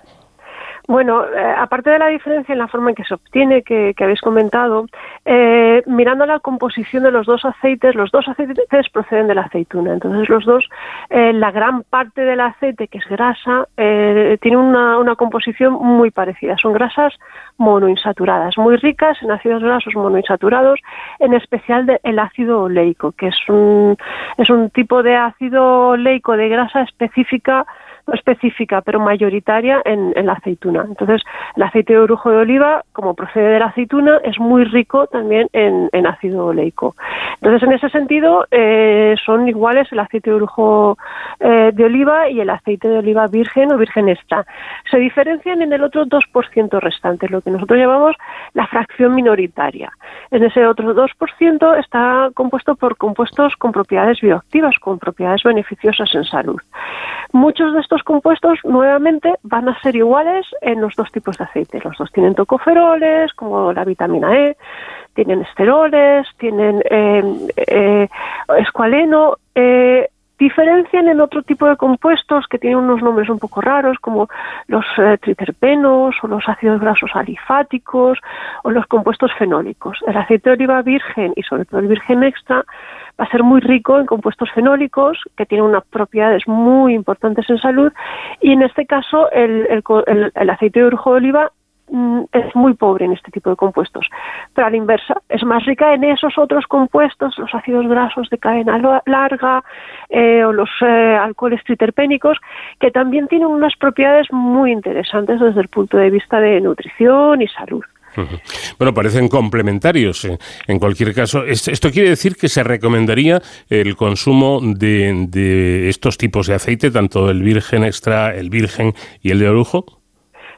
Bueno, eh, aparte de la diferencia en la forma en que se obtiene, que, habéis comentado, eh, mirando la composición de los dos aceites, los dos aceites proceden de la aceituna. Entonces, los dos, eh, la gran parte del aceite, que es grasa, tiene una, composición muy parecida. Son grasas monoinsaturadas, muy ricas en ácidos grasos monoinsaturados, en especial el ácido oleico, que es un, es un tipo de ácido oleico de grasa específica específica, pero mayoritaria en, la aceituna. Entonces, el aceite de orujo de oliva, como procede de la aceituna, es muy rico también en, ácido oleico. Entonces, en ese sentido, eh, son iguales el aceite de orujo eh, de oliva y el aceite de oliva virgen o virgen extra. Se diferencian en el otro 2% restante, lo que nosotros llamamos la fracción minoritaria. En ese otro 2% está compuesto por compuestos con propiedades bioactivas, con propiedades beneficiosas en salud. Muchos de estos compuestos nuevamente van a ser iguales en los dos tipos de aceite. Los dos tienen tocoferoles, como la vitamina E, tienen esteroles, tienen eh, eh, escualeno. Eh, diferencian en otro tipo de compuestos que tienen unos nombres un poco raros, como los triterpenos o los ácidos grasos alifáticos o los compuestos fenólicos. El aceite de oliva virgen y sobre todo el virgen extra va a ser muy rico en compuestos fenólicos que tienen unas propiedades muy importantes en salud y en este caso el, aceite de orujo de oliva mm, es muy pobre en este tipo de compuestos. Pero a la inversa, es más rica en esos otros compuestos, los ácidos grasos de cadena larga eh, o los eh, alcoholes triterpénicos, que también tienen unas propiedades muy interesantes desde el punto de vista de nutrición y salud. Bueno, parecen complementarios. Eh. En cualquier caso, esto quiere decir que se recomendaría el consumo de, estos tipos de aceite, tanto el virgen extra, el virgen y el de orujo.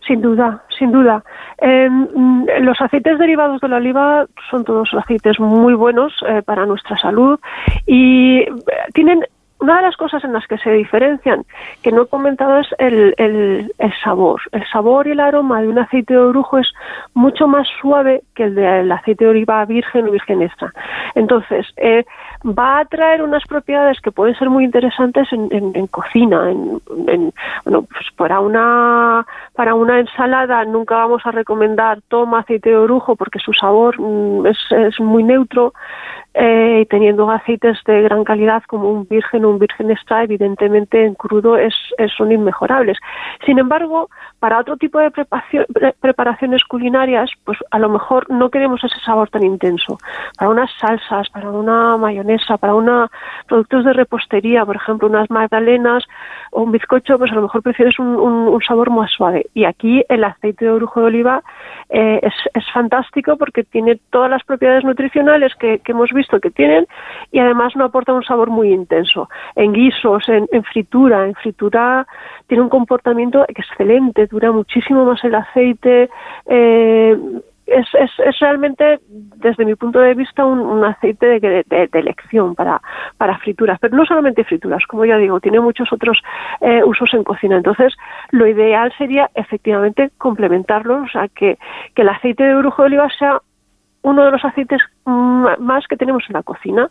Sin duda, sin duda. Em, los aceites derivados de la oliva son todos aceites muy buenos eh, para nuestra salud y eh, tienen una de las cosas en las que se diferencian, que no he comentado, es el, el, sabor. El sabor y el aroma de un aceite de orujo es mucho más suave que el del aceite de oliva virgen o virgen extra. Entonces, eh, va a traer unas propiedades que pueden ser muy interesantes en, en, cocina. En, bueno, pues para una, para una ensalada nunca vamos a recomendar toma aceite de orujo porque su sabor mm, es muy neutro eh, teniendo aceites de gran calidad como un virgen o un virgen extra, evidentemente en crudo es, son inmejorables. Sin embargo, para otro tipo de preparaciones culinarias, pues a lo mejor no queremos ese sabor tan intenso. Para unas salsas, para una mayonesa, para una productos de repostería, por ejemplo, unas magdalenas o un bizcocho, pues a lo mejor prefieres un, sabor más suave. Y aquí el aceite de orujo de oliva eh, es, fantástico porque tiene todas las propiedades nutricionales que, hemos visto que tienen y además no aporta un sabor muy intenso. En guisos, en, fritura, en fritura tiene un comportamiento excelente, dura muchísimo más el aceite. Eh, es, es, es, realmente, desde mi punto de vista, un, aceite de, de, elección para, para frituras, pero no solamente frituras, como ya digo, tiene muchos otros eh, usos en cocina. Entonces, lo ideal sería efectivamente complementarlo, o sea, que, que el aceite de brujo de oliva sea uno de los aceites más que tenemos en la cocina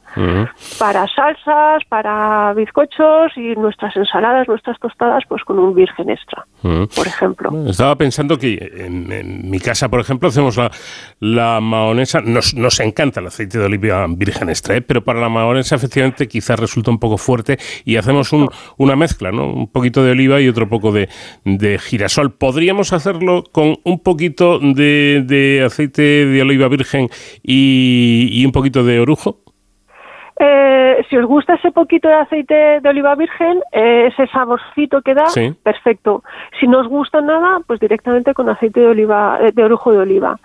para salsas, para bizcochos y nuestras ensaladas, nuestras tostadas, pues con un virgen extra, por ejemplo. Estaba pensando que en, mi casa, por ejemplo, hacemos la, la mahonesa, nos, nos encanta el aceite de oliva virgen extra, ¿eh? pero para la mahonesa efectivamente quizás resulta un poco fuerte y hacemos un, una mezcla, ¿no? Un poquito de oliva y otro poco de, de girasol. ¿Podríamos hacerlo con un poquito de, de aceite de oliva virgen y y, un poquito de orujo? Eh, si os gusta ese poquito de aceite de oliva virgen, eh, ese saborcito que da, perfecto. Si no os gusta nada, pues directamente con aceite de oliva, eh, de orujo de oliva.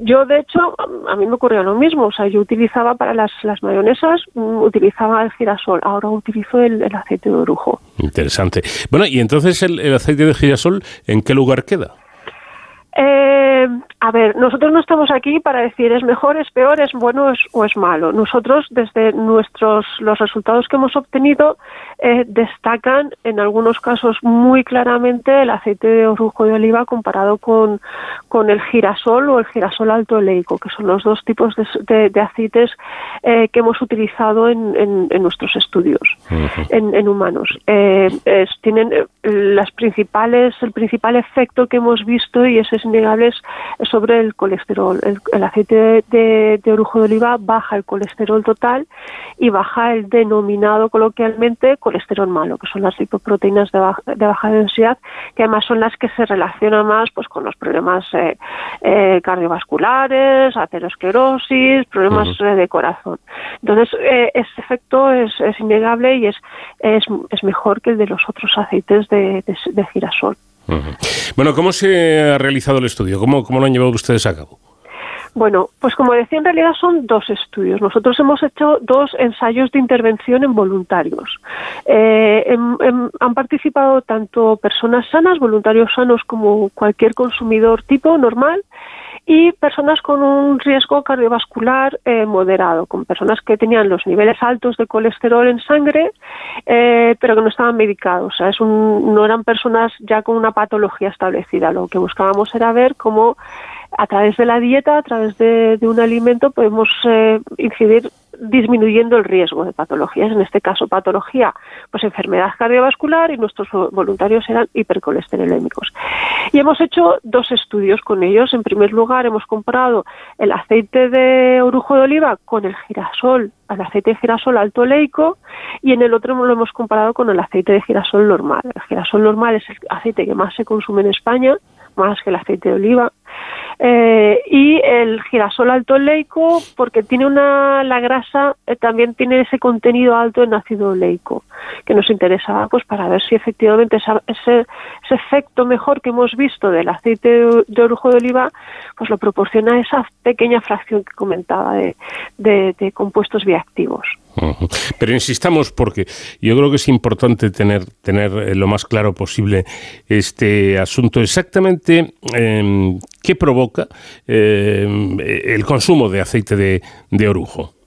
yo, de hecho, a mí me ocurrió lo mismo. O sea, yo utilizaba para las, las mayonesas, mm, utilizaba el girasol. Ahora utilizo el, aceite de orujo. Interesante. Bueno, y entonces el, aceite de girasol, ¿en qué lugar queda? Eh, Eh, a ver, nosotros no estamos aquí para decir es mejor, es peor, es bueno o es malo. Nosotros, desde nuestros los resultados que hemos obtenido, eh, destacan en algunos casos muy claramente el aceite de orujo de oliva comparado con, con el girasol o el girasol alto oleico, que son los dos tipos de, aceites eh, que hemos utilizado en, en, nuestros estudios en, humanos. tienen las principales, el principal efecto que hemos visto y ese es innegable sobre el colesterol. El, aceite de, orujo de oliva baja el colesterol total y baja el denominado coloquialmente colesterol malo, que son las lipoproteínas de baja, densidad, que además son las que se relacionan más pues con los problemas eh, eh, cardiovasculares, aterosclerosis, problemas eh, de corazón. Entonces, ese efecto es, innegable y es, es, mejor que el de los otros aceites de girasol. Bueno, ¿cómo se ha realizado el estudio? ¿Cómo, ¿Cómo lo han llevado ustedes a cabo? Bueno, pues como decía, en realidad son dos estudios. Nosotros hemos hecho dos ensayos de intervención en voluntarios. Eh, han participado tanto personas sanas, voluntarios sanos, como cualquier consumidor tipo normal, y personas con un riesgo cardiovascular eh, moderado, con personas que tenían los niveles altos de colesterol en sangre, eh, pero que no estaban medicados. O sea, es un, no eran personas ya con una patología establecida. Lo que buscábamos era ver cómo a través de la dieta, a través de, un alimento, podemos eh, incidir disminuyendo el riesgo de patologías, en este caso patología, pues enfermedad cardiovascular y nuestros voluntarios eran hipercolesterolémicos. Y hemos hecho dos estudios con ellos. En primer lugar, hemos comparado el aceite de orujo de oliva con el girasol, el aceite de girasol alto oleico, y en el otro lo hemos comparado con el aceite de girasol normal. El girasol normal es el aceite que más se consume en España, más que el aceite de oliva. Eh, y el girasol alto oleico porque tiene una la grasa eh, también tiene ese contenido alto en ácido oleico que nos interesaba pues para ver si efectivamente ese, ese efecto mejor que hemos visto del aceite de, orujo de oliva pues lo proporciona esa pequeña fracción que comentaba de compuestos bioactivos. Pero insistamos porque yo creo que es importante tener, tener eh, lo más claro posible este asunto. Exactamente em, qué provoca em, el consumo de aceite de orujo.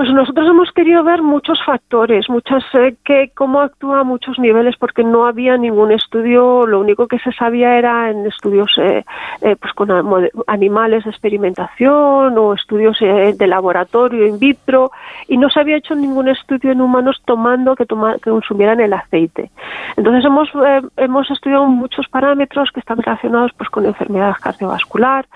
Pues nosotros hemos querido ver muchos factores, muchas eh, que cómo actúa a muchos niveles, porque no había ningún estudio. Lo único que se sabía era en estudios eh, eh, pues con animales de experimentación o estudios de laboratorio in vitro, y no se había hecho ningún estudio en humanos tomando que, que consumieran el aceite. Entonces hemos hemos estudiado muchos parámetros que están relacionados pues con enfermedad cardiovascular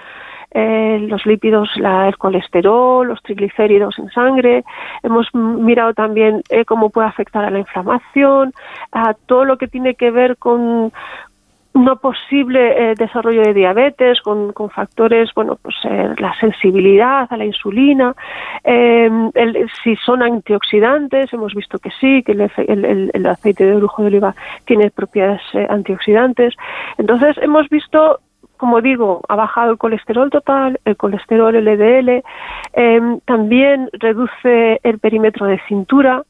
eh, los lípidos, el colesterol, los triglicéridos en sangre. Hemos mirado también eh, cómo puede afectar a la inflamación, a todo lo que tiene que ver con un posible eh, desarrollo de diabetes con, factores, bueno, pues la sensibilidad a la insulina, em, si son antioxidantes, hemos visto que sí, que el, el aceite de orujo de oliva tiene propiedades antioxidantes. Entonces hemos visto como digo, ha bajado el colesterol total, el colesterol LDL, em, también reduce el perímetro de cintura,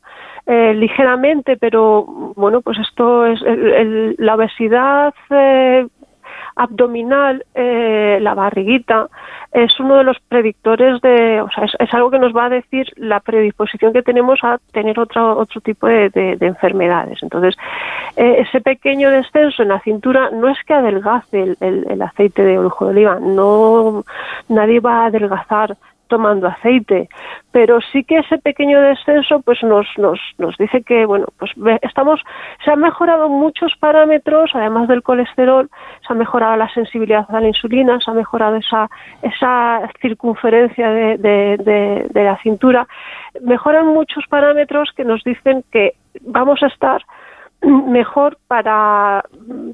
eh, ligeramente, pero bueno, pues esto es la obesidad eh, abdominal, eh, la barriguita, es uno de los predictores de, o sea, es, algo que nos va a decir la predisposición que tenemos a tener otro, otro tipo de, enfermedades. Entonces, eh, ese pequeño descenso en la cintura no es que adelgace el, el aceite de orujo de oliva, no, nadie va a adelgazar tomando aceite, pero sí que ese pequeño descenso pues nos, nos, nos dice que bueno pues estamos se han mejorado muchos parámetros además del colesterol se ha mejorado la sensibilidad a la insulina se ha mejorado esa esa circunferencia de, de, de la cintura. Mejoran muchos parámetros que nos dicen que vamos a estar mejor para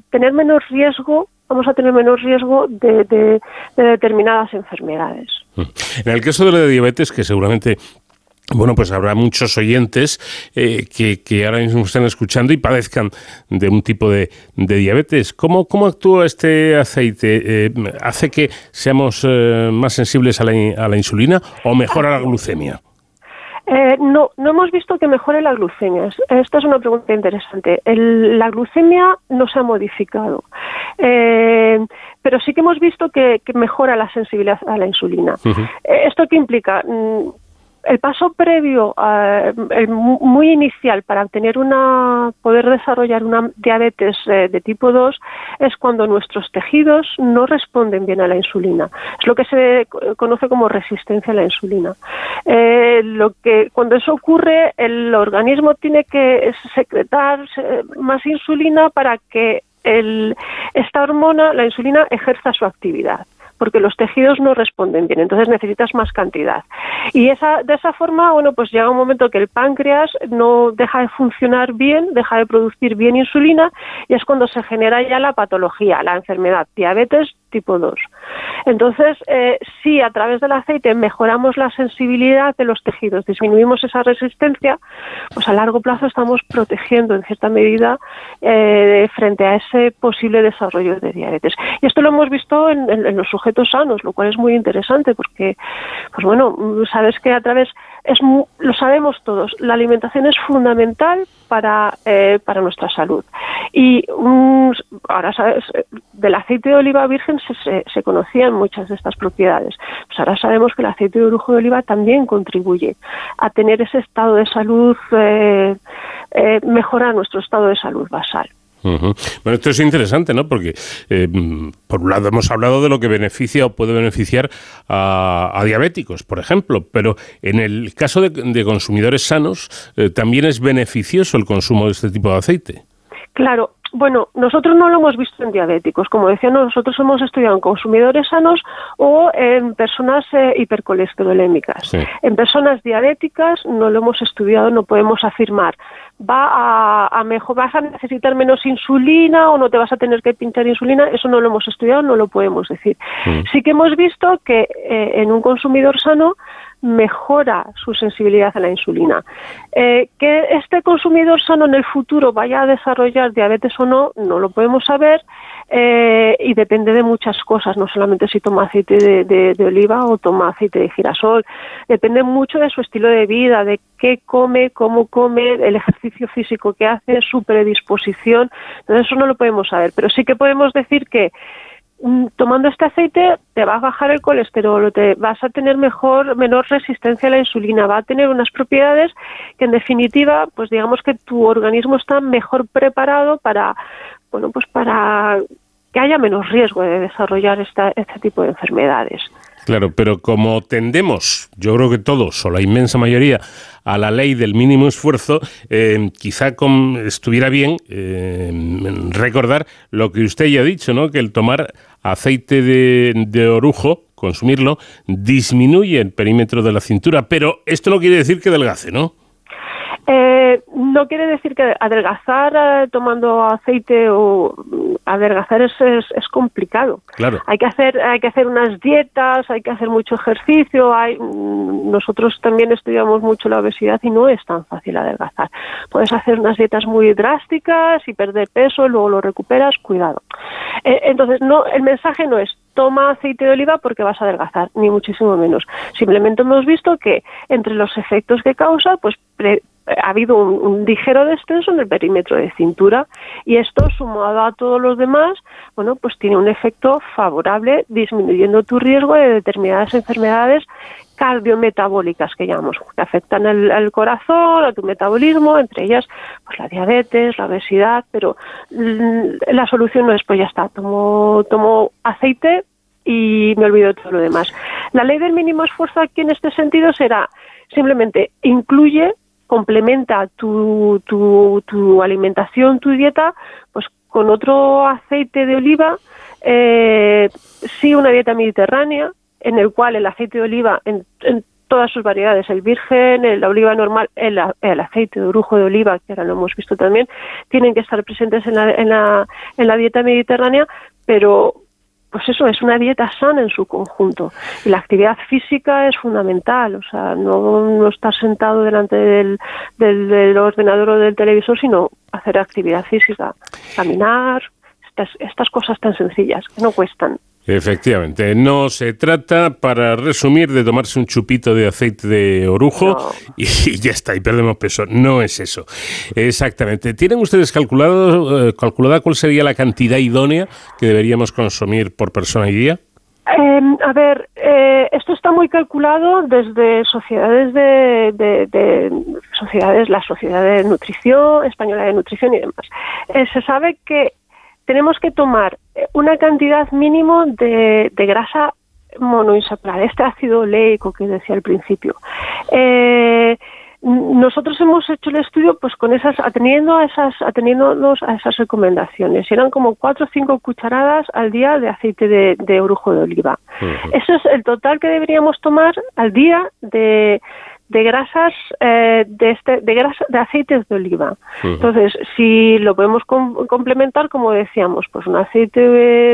tener menos riesgo vamos a tener menos riesgo de, determinadas enfermedades. En el caso de la diabetes, que seguramente bueno, pues habrá muchos oyentes eh, que, ahora mismo están escuchando y padezcan de un tipo de, diabetes. ¿Cómo, ¿Cómo, actúa este aceite? Eh, ¿Hace que seamos eh, más sensibles a la, a la, insulina o mejora la glucemia? Eh, no, no hemos visto que mejore la glucemia. Esta es una pregunta interesante. la glucemia no se ha modificado, eh, pero sí que hemos visto que, mejora la sensibilidad a la insulina. Eh, ¿Esto qué implica? El paso previo, muy inicial para obtener una, poder desarrollar una diabetes eh, de tipo 2 es cuando nuestros tejidos no responden bien a la insulina. Es lo que se conoce como resistencia a la insulina. Eh, lo que cuando eso ocurre, el organismo tiene que secretar más insulina para que esta hormona, la insulina, ejerza su actividad porque los tejidos no responden bien, entonces necesitas más cantidad. Y esa, de esa forma, bueno, pues llega un momento que el páncreas no deja de funcionar bien, deja de producir bien insulina y es cuando se genera ya la patología, la enfermedad, diabetes tipo 2. Entonces, eh, si a través del aceite mejoramos la sensibilidad de los tejidos, disminuimos esa resistencia, pues a largo plazo estamos protegiendo en cierta medida eh, frente a ese posible desarrollo de diabetes. Y esto lo hemos visto en, los sujetos sanos, lo cual es muy interesante porque, pues bueno, sabes que a través, es, lo sabemos todos, la alimentación es fundamental para, eh, para nuestra salud. Y ahora sabes, del aceite de oliva virgen se, conocían muchas de estas propiedades. Pues ahora sabemos que el aceite de orujo de oliva también contribuye a tener ese estado de salud, eh, eh, mejorar nuestro estado de salud basal. Bueno, esto es interesante, ¿no? Porque, eh, por un lado, hemos hablado de lo que beneficia o puede beneficiar a, diabéticos, por ejemplo, pero en el caso de, consumidores sanos, también es beneficioso el consumo de este tipo de aceite. Claro, bueno, nosotros no lo hemos visto en diabéticos. Como decía, nosotros hemos estudiado en consumidores sanos o en personas eh, hipercolesterolémicas. En personas diabéticas no lo hemos estudiado, no podemos afirmar. Va a, mejor, vas a necesitar menos insulina o no te vas a tener que pinchar insulina. Eso no lo hemos estudiado, no lo podemos decir. Mm. Sí que hemos visto que eh, en un consumidor sano mejora su sensibilidad a la insulina. Eh, que este consumidor sano en el futuro vaya a desarrollar diabetes o no, no lo podemos saber eh, y depende de muchas cosas, no solamente si toma aceite de, oliva o toma aceite de girasol, depende mucho de su estilo de vida, de qué come, cómo come, el ejercicio físico que hace, su predisposición, entonces eso no lo podemos saber, pero sí que podemos decir que Mm, tomando este aceite te va a bajar el colesterol, te vas a tener mejor, menor resistencia a la insulina, va a tener unas propiedades que en definitiva, pues digamos que tu organismo está mejor preparado para, bueno, pues para que haya menos riesgo de desarrollar esta, este tipo de enfermedades. Claro, pero como tendemos, yo creo que todos, o la inmensa mayoría, a la ley del mínimo esfuerzo, eh, quizá estuviera bien eh, recordar lo que usted ya ha dicho, ¿no? Que el tomar aceite de, orujo, consumirlo, disminuye el perímetro de la cintura, pero esto no quiere decir que delgace, ¿no? Eh, no quiere decir que adelgazar eh, tomando aceite o mm, adelgazar es, es, complicado. Claro. Hay que hacer hay que hacer unas dietas, hay que hacer mucho ejercicio. Hay, mm, nosotros también estudiamos mucho la obesidad y no es tan fácil adelgazar. Puedes hacer unas dietas muy drásticas y perder peso, luego lo recuperas. Cuidado. Eh, entonces no el mensaje no es toma aceite de oliva porque vas a adelgazar, ni muchísimo menos. Simplemente hemos visto que entre los efectos que causa, pues ha habido un, ligero descenso en el perímetro de cintura y esto sumado a todos los demás, bueno, pues tiene un efecto favorable disminuyendo tu riesgo de determinadas enfermedades cardiometabólicas que llamamos, que afectan al corazón, a tu metabolismo, entre ellas pues la diabetes, la obesidad, pero la solución no es pues ya está, tomo, tomo aceite y me olvido de todo lo demás. La ley del mínimo esfuerzo aquí en este sentido será simplemente incluye complementa tu, tu, tu alimentación, tu dieta, pues con otro aceite de oliva, eh, sí una dieta mediterránea, en el cual el aceite de oliva en, todas sus variedades, el virgen, el, la oliva normal, el, el, aceite de orujo de oliva, que ahora lo hemos visto también, tienen que estar presentes en la, en la, en la dieta mediterránea, pero pues eso, es una dieta sana en su conjunto. Y la actividad física es fundamental, o sea, no, no estar sentado delante del, del, ordenador o del televisor, sino hacer actividad física, caminar, estas, estas cosas tan sencillas que no cuestan. Efectivamente, no se trata, para resumir, de tomarse un chupito de aceite de orujo y, *laughs* ya está, y perdemos peso. No es eso. Exactamente. ¿Tienen ustedes calculado, eh, calculada cuál sería la cantidad idónea que deberíamos consumir por persona y día? Em, a ver, eh, esto está muy calculado desde sociedades de, sociedades, la Sociedad de Nutrición Española de Nutrición y demás. Eh, se sabe que tenemos que tomar eh, una cantidad mínimo de, grasa monoinsaturada, este ácido oleico que decía al principio. Eh, nosotros hemos hecho el estudio pues con esas atendiendo a esas atendiéndonos a esas recomendaciones. Eran como cuatro o cinco cucharadas al día de aceite de, de orujo de oliva. Eso es el total que deberíamos tomar al día de de grasas eh, de este de grasa, de aceites de oliva. Entonces, si lo podemos complementar, como decíamos, pues un aceite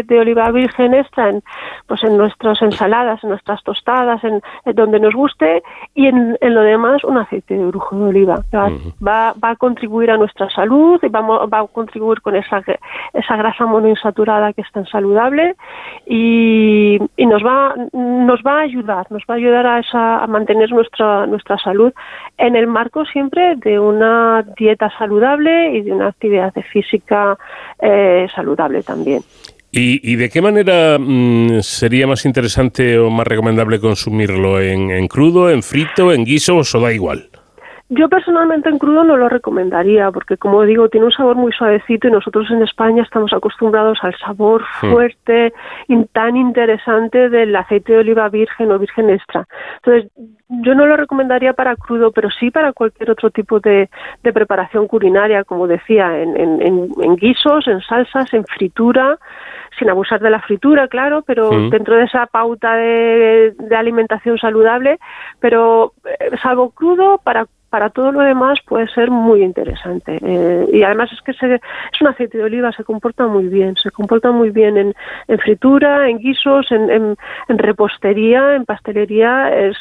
de, oliva virgen extra en, pues en nuestras ensaladas, en nuestras tostadas, en, donde nos guste, y en, lo demás un aceite de orujo de oliva. Va, va, a contribuir a nuestra salud y vamos, va a contribuir con esa, esa grasa monoinsaturada que es tan saludable y, y nos va nos va a ayudar, nos va a ayudar a, esa, a mantener nuestra nuestra salud en el marco siempre de una dieta saludable y de una actividad física eh, saludable también. ¿Y, de qué manera mm, sería más interesante o más recomendable consumirlo? ¿En, ¿En, crudo, en frito, en guiso o da igual? Yo personalmente en crudo no lo recomendaría porque, como digo, tiene un sabor muy suavecito y nosotros en España estamos acostumbrados al sabor hmm. fuerte y tan interesante del aceite de oliva virgen o virgen extra. Entonces, yo no lo recomendaría para crudo, pero sí para cualquier otro tipo de, preparación culinaria, como decía, en, en, guisos, en salsas, en fritura sin abusar de la fritura, claro, pero hmm. dentro de esa pauta de, de alimentación saludable, pero eh, salvo crudo, para para todo lo demás puede ser muy interesante. Eh, y además es que es un aceite de oliva, se comporta muy bien, se comporta muy bien en, fritura, en guisos, en, repostería, en pastelería, es,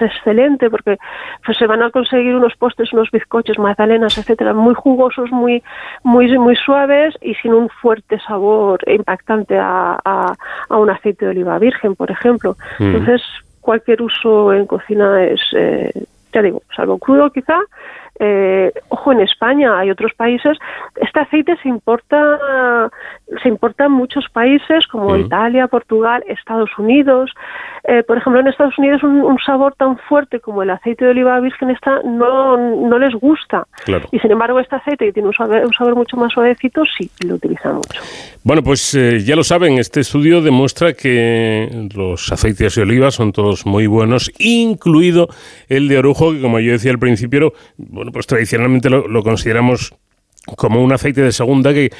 excelente porque pues, se van a conseguir unos postres, unos bizcochos, magdalenas, etcétera, muy jugosos, muy, muy, muy suaves y sin un fuerte sabor impactante a, un aceite de oliva virgen, por ejemplo. Mm. Entonces, cualquier uso en cocina es, eh, ya digo, salvo crudo quizá, eh, ojo, en España hay otros países. Este aceite se importa, se importa en muchos países como Italia, Portugal, Estados Unidos. Eh, por ejemplo, en Estados Unidos un, sabor tan fuerte como el aceite de oliva virgen está no, no les gusta. Y sin embargo, este aceite que tiene un sabor, mucho más suavecito, sí, lo utilizan mucho. Bueno, pues eh, ya lo saben, este estudio demuestra que los aceites de oliva son todos muy buenos, incluido el de orujo, que como yo decía al principio, bueno, pues tradicionalmente lo, consideramos como un aceite de segunda que,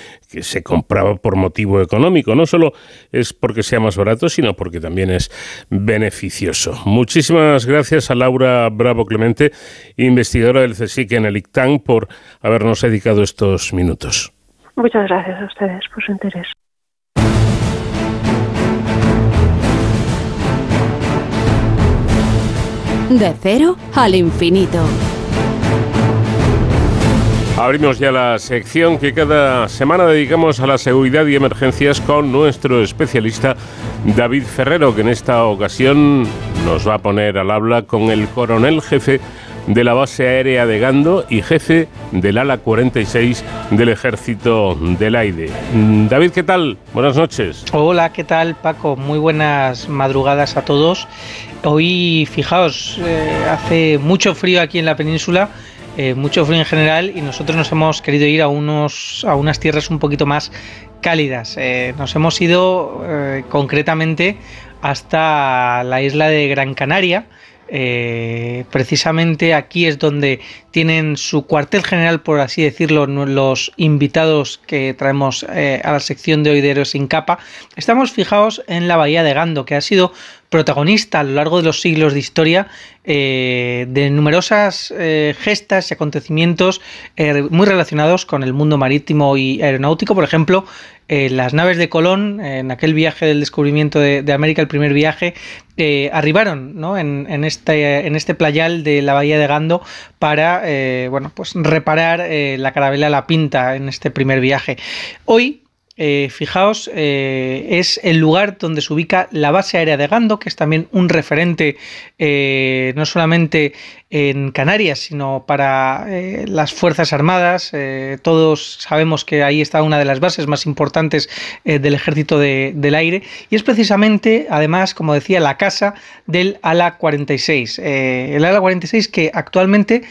se compraba por motivo económico. No solo es porque sea más barato, sino porque también es beneficioso. Muchísimas gracias a Laura Bravo Clemente, investigadora del CSIC en el ICTAN, por habernos dedicado estos minutos. Muchas gracias a ustedes por su interés. De cero al infinito. Abrimos ya la sección que cada semana dedicamos a la seguridad y emergencias con nuestro especialista David Ferrero, que en esta ocasión nos va a poner al habla con el coronel jefe de la base aérea de Gando y jefe del ala 46 del Ejército del Aire. David, ¿qué tal? Buenas noches. Hola, ¿qué tal Paco? Muy buenas madrugadas a todos. Hoy, fijaos, eh, hace mucho frío aquí en la península eh, mucho frío en general y nosotros nos hemos querido ir a, unos, a unas tierras un poquito más cálidas. Eh, nos hemos ido eh, concretamente hasta la isla de Gran Canaria. precisamente aquí es donde tienen su cuartel general, por así decirlo, los invitados que traemos a la sección de hoy de sin capa. Estamos fijados en la bahía de Gando, que ha sido protagonista a lo largo de los siglos de historia eh, de numerosas eh, gestas y acontecimientos eh, muy relacionados con el mundo marítimo y aeronáutico. Por ejemplo, las naves de Colón, en aquel viaje del descubrimiento de, América, el primer viaje, arribaron en, este, en este playal de la bahía de Gando para bueno, pues reparar la carabela La Pinta en este primer viaje. Hoy eh, fijaos, eh, es el lugar donde se ubica la base aérea de Gando, que es también un referente eh, no solamente en Canarias, sino para las Fuerzas Armadas. todos sabemos que ahí está una de las bases más importantes del Ejército del Aire y es precisamente, además, como decía, la casa del ALA 46. el ALA 46 que actualmente,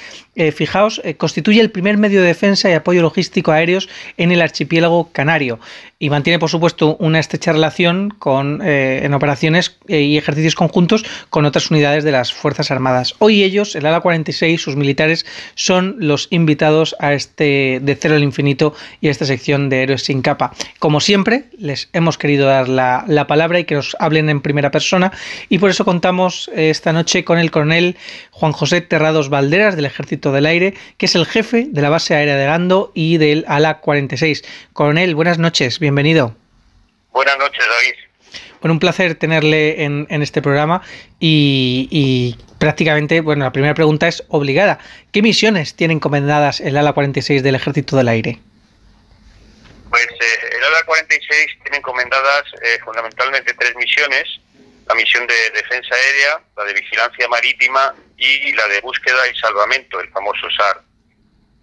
fijaos, constituye el primer medio de defensa y apoyo logístico aéreos en el archipiélago canario y mantiene, por supuesto, una estrecha relación con, eh, en operaciones eh, y ejercicios conjuntos con otras unidades de las Fuerzas Armadas. Hoy ellos, el ALA 46, sus militares, son los invitados a este de cero al infinito y a esta sección de Héroes sin capa. Como siempre, les hemos querido dar la, la palabra y que nos hablen en primera persona y por eso contamos esta noche con el coronel Juan José Terrados Valderas del Ejército del Aire, que es el jefe de la base aérea de Gando y del ALA 46. Coronel, buenas noches, bienvenido. Buenas noches, David. Bueno, un placer tenerle en, este programa y, prácticamente, bueno, la primera pregunta es obligada. ¿Qué misiones tiene encomendadas el ALA 46 del Ejército del Aire? Pues eh, el ALA 46 tiene encomendadas eh, fundamentalmente tres misiones la misión de defensa aérea, la de vigilancia marítima y la de búsqueda y salvamento, el famoso SAR.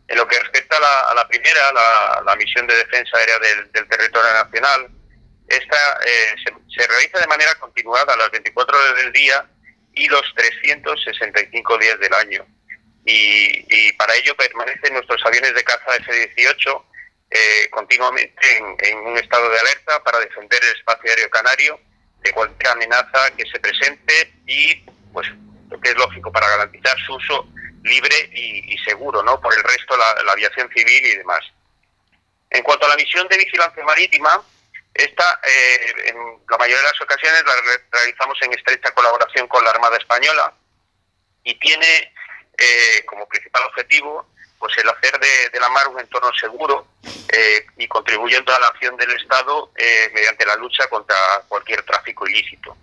En lo que respecta a la, primera, la, misión de defensa aérea del, territorio nacional, esta eh, se, realiza de manera continuada a las 24 horas del día y los 365 días del año. Y, para ello permanecen nuestros aviones de caza F-18 eh, continuamente en, un estado de alerta para defender el espacio aéreo canario de cualquier amenaza que se presente y, pues, lo que es lógico, para garantizar su uso libre y, seguro, ¿no? Por el resto, la, la, aviación civil y demás. En cuanto a la misión de vigilancia marítima, esta, eh, en la mayoría de las ocasiones, la realizamos en estrecha colaboración con la Armada Española y tiene eh, como principal objetivo pues el hacer de, la mar un entorno seguro eh, y contribuyendo a la acción del Estado eh, mediante la lucha contra cualquier tráfico ilícito.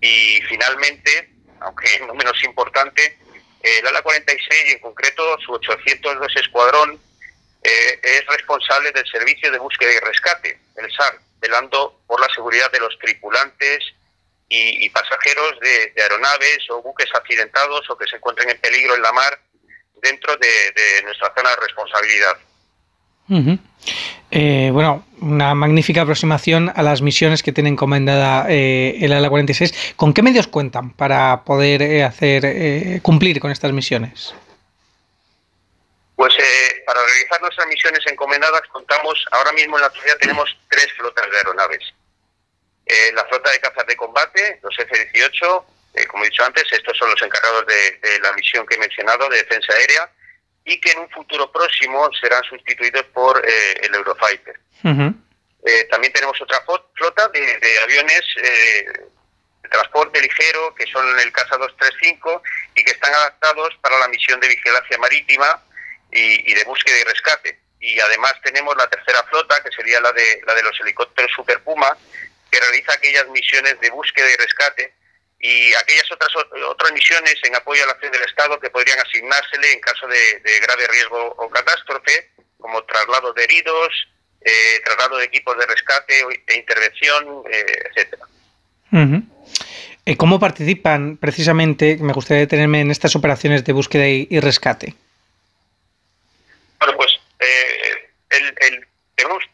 Y finalmente, aunque no menos importante, el ALA 46 y en concreto su 802 Escuadrón eh, es responsable del servicio de búsqueda y rescate, el SAR, velando por la seguridad de los tripulantes y, pasajeros de aeronaves o buques accidentados o que se encuentren en peligro en la mar dentro de, nuestra zona de responsabilidad. Eh, bueno, una magnífica aproximación a las misiones que tiene encomendada eh, el ALA 46. ¿Con qué medios cuentan para poder eh, hacer cumplir con estas misiones? Pues para realizar nuestras misiones encomendadas contamos, ahora mismo en la actualidad tenemos tres flotas de aeronaves. la flota de cazas de combate, los F-18, eh, como he dicho antes, estos son los encargados de, la misión que he mencionado de defensa aérea y que en un futuro próximo serán sustituidos por eh, el Eurofighter. Eh, también tenemos otra flota de, aviones de transporte ligero, que son el Casa 235 y que están adaptados para la misión de vigilancia marítima y, de búsqueda y rescate. Y además tenemos la tercera flota, que sería la de, la de los helicópteros Super Puma, que realiza aquellas misiones de búsqueda y rescate y aquellas otras otras misiones en apoyo a la acción del Estado que podrían asignársele en caso de, grave riesgo o catástrofe, como traslado de heridos, eh, traslado de equipos de rescate e intervención, eh, etcétera. Eh, ¿Cómo participan precisamente, me gustaría detenerme en estas operaciones de búsqueda y, rescate? Bueno, pues el, el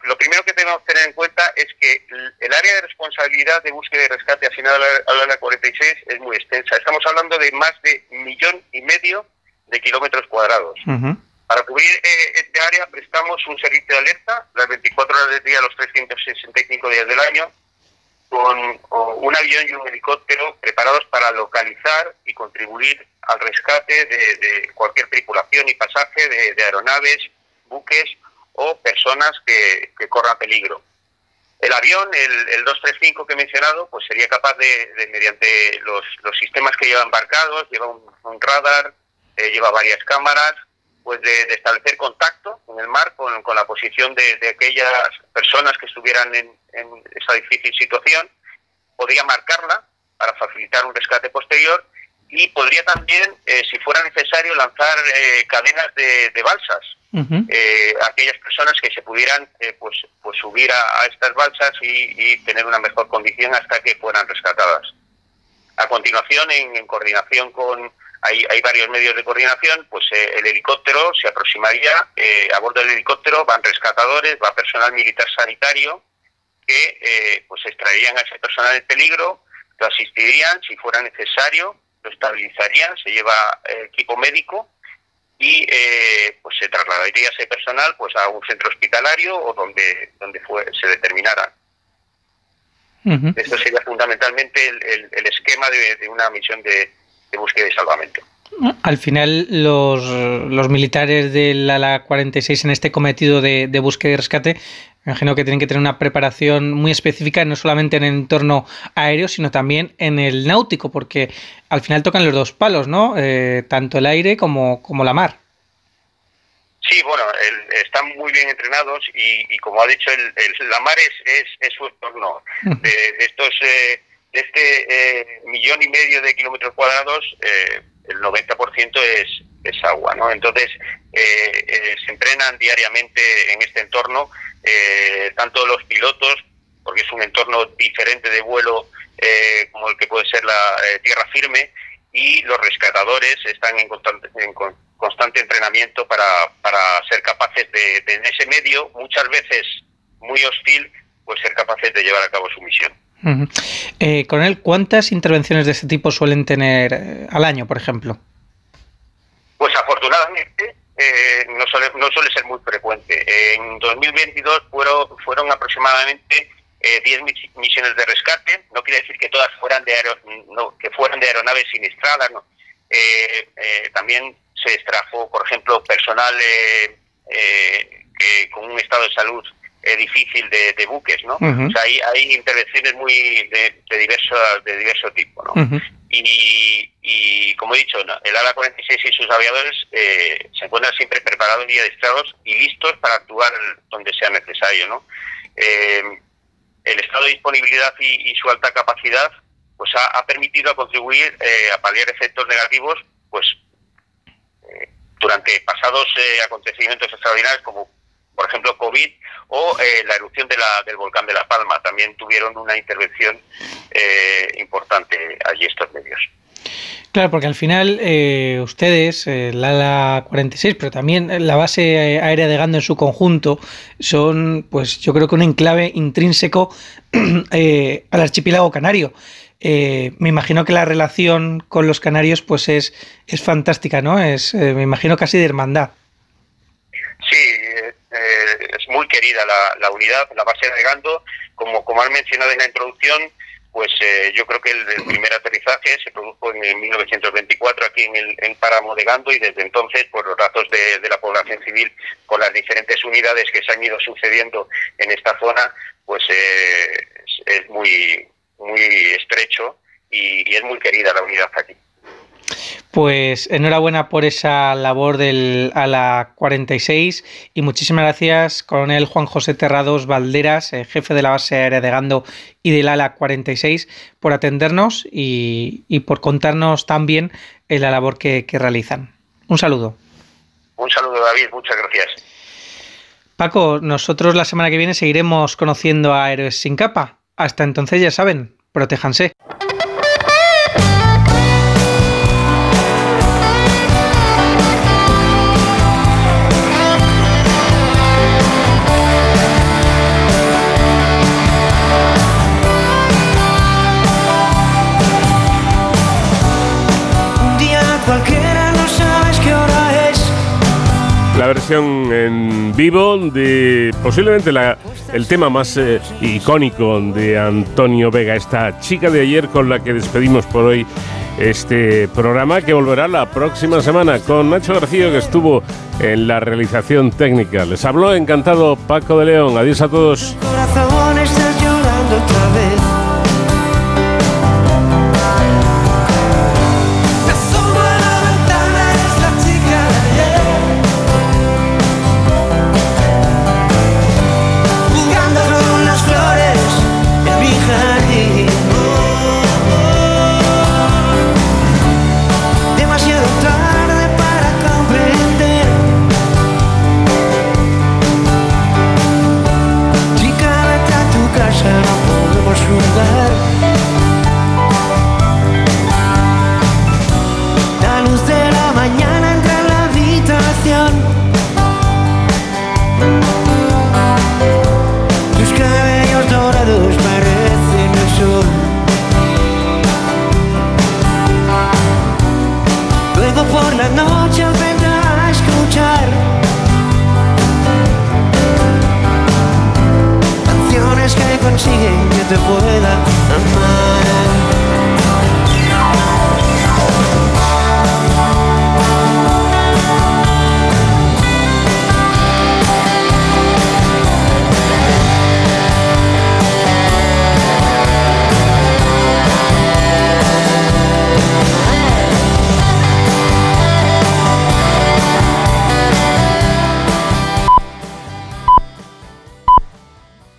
lo primero que tenemos que tener en cuenta es que el área de responsabilidad de búsqueda y rescate asignada al área 46 es muy extensa. Estamos hablando de más de un millón y medio de kilómetros cuadrados. Para cubrir eh, este área prestamos un servicio de alerta las 24 horas del día, los 365 días del año, con un avión y un helicóptero preparados para localizar y contribuir al rescate de, cualquier tripulación y pasaje de aeronaves, buques o personas que, corran peligro. El avión, el, 235 que he mencionado, pues sería capaz de, mediante los, sistemas que lleva embarcados, lleva un, radar, eh, lleva varias cámaras, pues de, establecer contacto en el mar con, la posición de, aquellas personas que estuvieran en, esa difícil situación, podría marcarla para facilitar un rescate posterior y podría también, eh, si fuera necesario, lanzar eh, cadenas de, balsas. Eh, aquellas personas que se pudieran pues, pues subir a, estas balsas y, tener una mejor condición hasta que fueran rescatadas. A continuación, en, coordinación con, hay, hay, varios medios de coordinación, pues el helicóptero se aproximaría, a bordo del helicóptero van rescatadores, va personal militar sanitario, que pues extraerían a ese personal en peligro, lo asistirían si fuera necesario lo estabilizarían, se lleva eh, equipo médico y eh, pues se trasladaría ese personal pues a un centro hospitalario o donde donde fue, se determinara. Esto sería fundamentalmente el, esquema de, una misión de, búsqueda y salvamento. Al final, los, los militares del ala 46 en este cometido de, de búsqueda y rescate imagino que tienen que tener una preparación muy específica, no solamente en el entorno aéreo, sino también en el náutico, porque al final tocan los dos palos, ¿no? Eh, tanto el aire como, como la mar. Sí, bueno, están muy bien entrenados y, como ha dicho, el, la mar es, es, su entorno. De, estos, eh, de este eh, millón y medio de kilómetros cuadrados, el 90% es, es agua, ¿no? Entonces, se entrenan diariamente en este entorno eh, tanto los pilotos, porque es un entorno diferente de vuelo eh, como el que puede ser la eh, tierra firme, y los rescatadores están en constante, en constante entrenamiento para, para ser capaces de, en ese medio, muchas veces muy hostil, pues ser capaces de llevar a cabo su misión. Con él, ¿cuántas intervenciones de este tipo suelen tener al año, por ejemplo? Pues afortunadamente eh, no, suele, no suele ser muy frecuente. En 2022 fueron, fueron aproximadamente 10 eh, misiones de rescate. No quiere decir que todas fueran de, no, que fueran de aeronaves siniestradas. No. Eh, también se extrajo, por ejemplo, personal que, con un estado de salud difícil de, buques, ¿no? O sea, hay, hay intervenciones muy de, de diverso de diverso tipo, ¿no? y, y, como he dicho, el ala 46 y sus aviadores eh, se encuentran siempre preparados y adiestrados y listos para actuar donde sea necesario, ¿no? Eh, el estado de disponibilidad y, su alta capacidad pues ha, permitido contribuir eh, a paliar efectos negativos pues durante pasados acontecimientos extraordinarios como por ejemplo, COVID o eh, la erupción de la, del volcán de La Palma. También tuvieron una intervención eh, importante allí estos medios. Claro, porque al final eh, ustedes, la ALA 46, pero también la base aérea de Gando en su conjunto, son, pues yo creo que un enclave intrínseco *clears throat* al archipiélago canario. me imagino que la relación con los canarios pues es, es fantástica, ¿no? Es, me imagino casi de hermandad. Sí, eh, es muy querida la, unidad, la base de Gando. Como, como han mencionado en la introducción, pues eh, yo creo que el, primer aterrizaje se produjo en 1924 aquí en el en Páramo de Gando y desde entonces, por los datos de, la población civil, con las diferentes unidades que se han ido sucediendo en esta zona, pues eh, es, muy, muy estrecho y es muy querida la unidad aquí. Pues enhorabuena por esa labor del a la 46 y muchísimas gracias, coronel Juan José Terrados Valderas, eh, jefe de la base aérea de Gando y del ala 46, por atendernos y, por contarnos también en la labor que, que realizan. Un saludo. Un saludo, David, muchas gracias. Paco, nosotros la semana que viene seguiremos conociendo a Héroes sin capa. Hasta entonces, ya saben, protéjanse. Versión en vivo de posiblemente la, el tema más eh, icónico de Antonio Vega, esta chica de ayer con la que despedimos por hoy este programa que volverá la próxima semana con Nacho García que estuvo en la realización técnica. Les habló encantado Paco de León. Adiós a todos.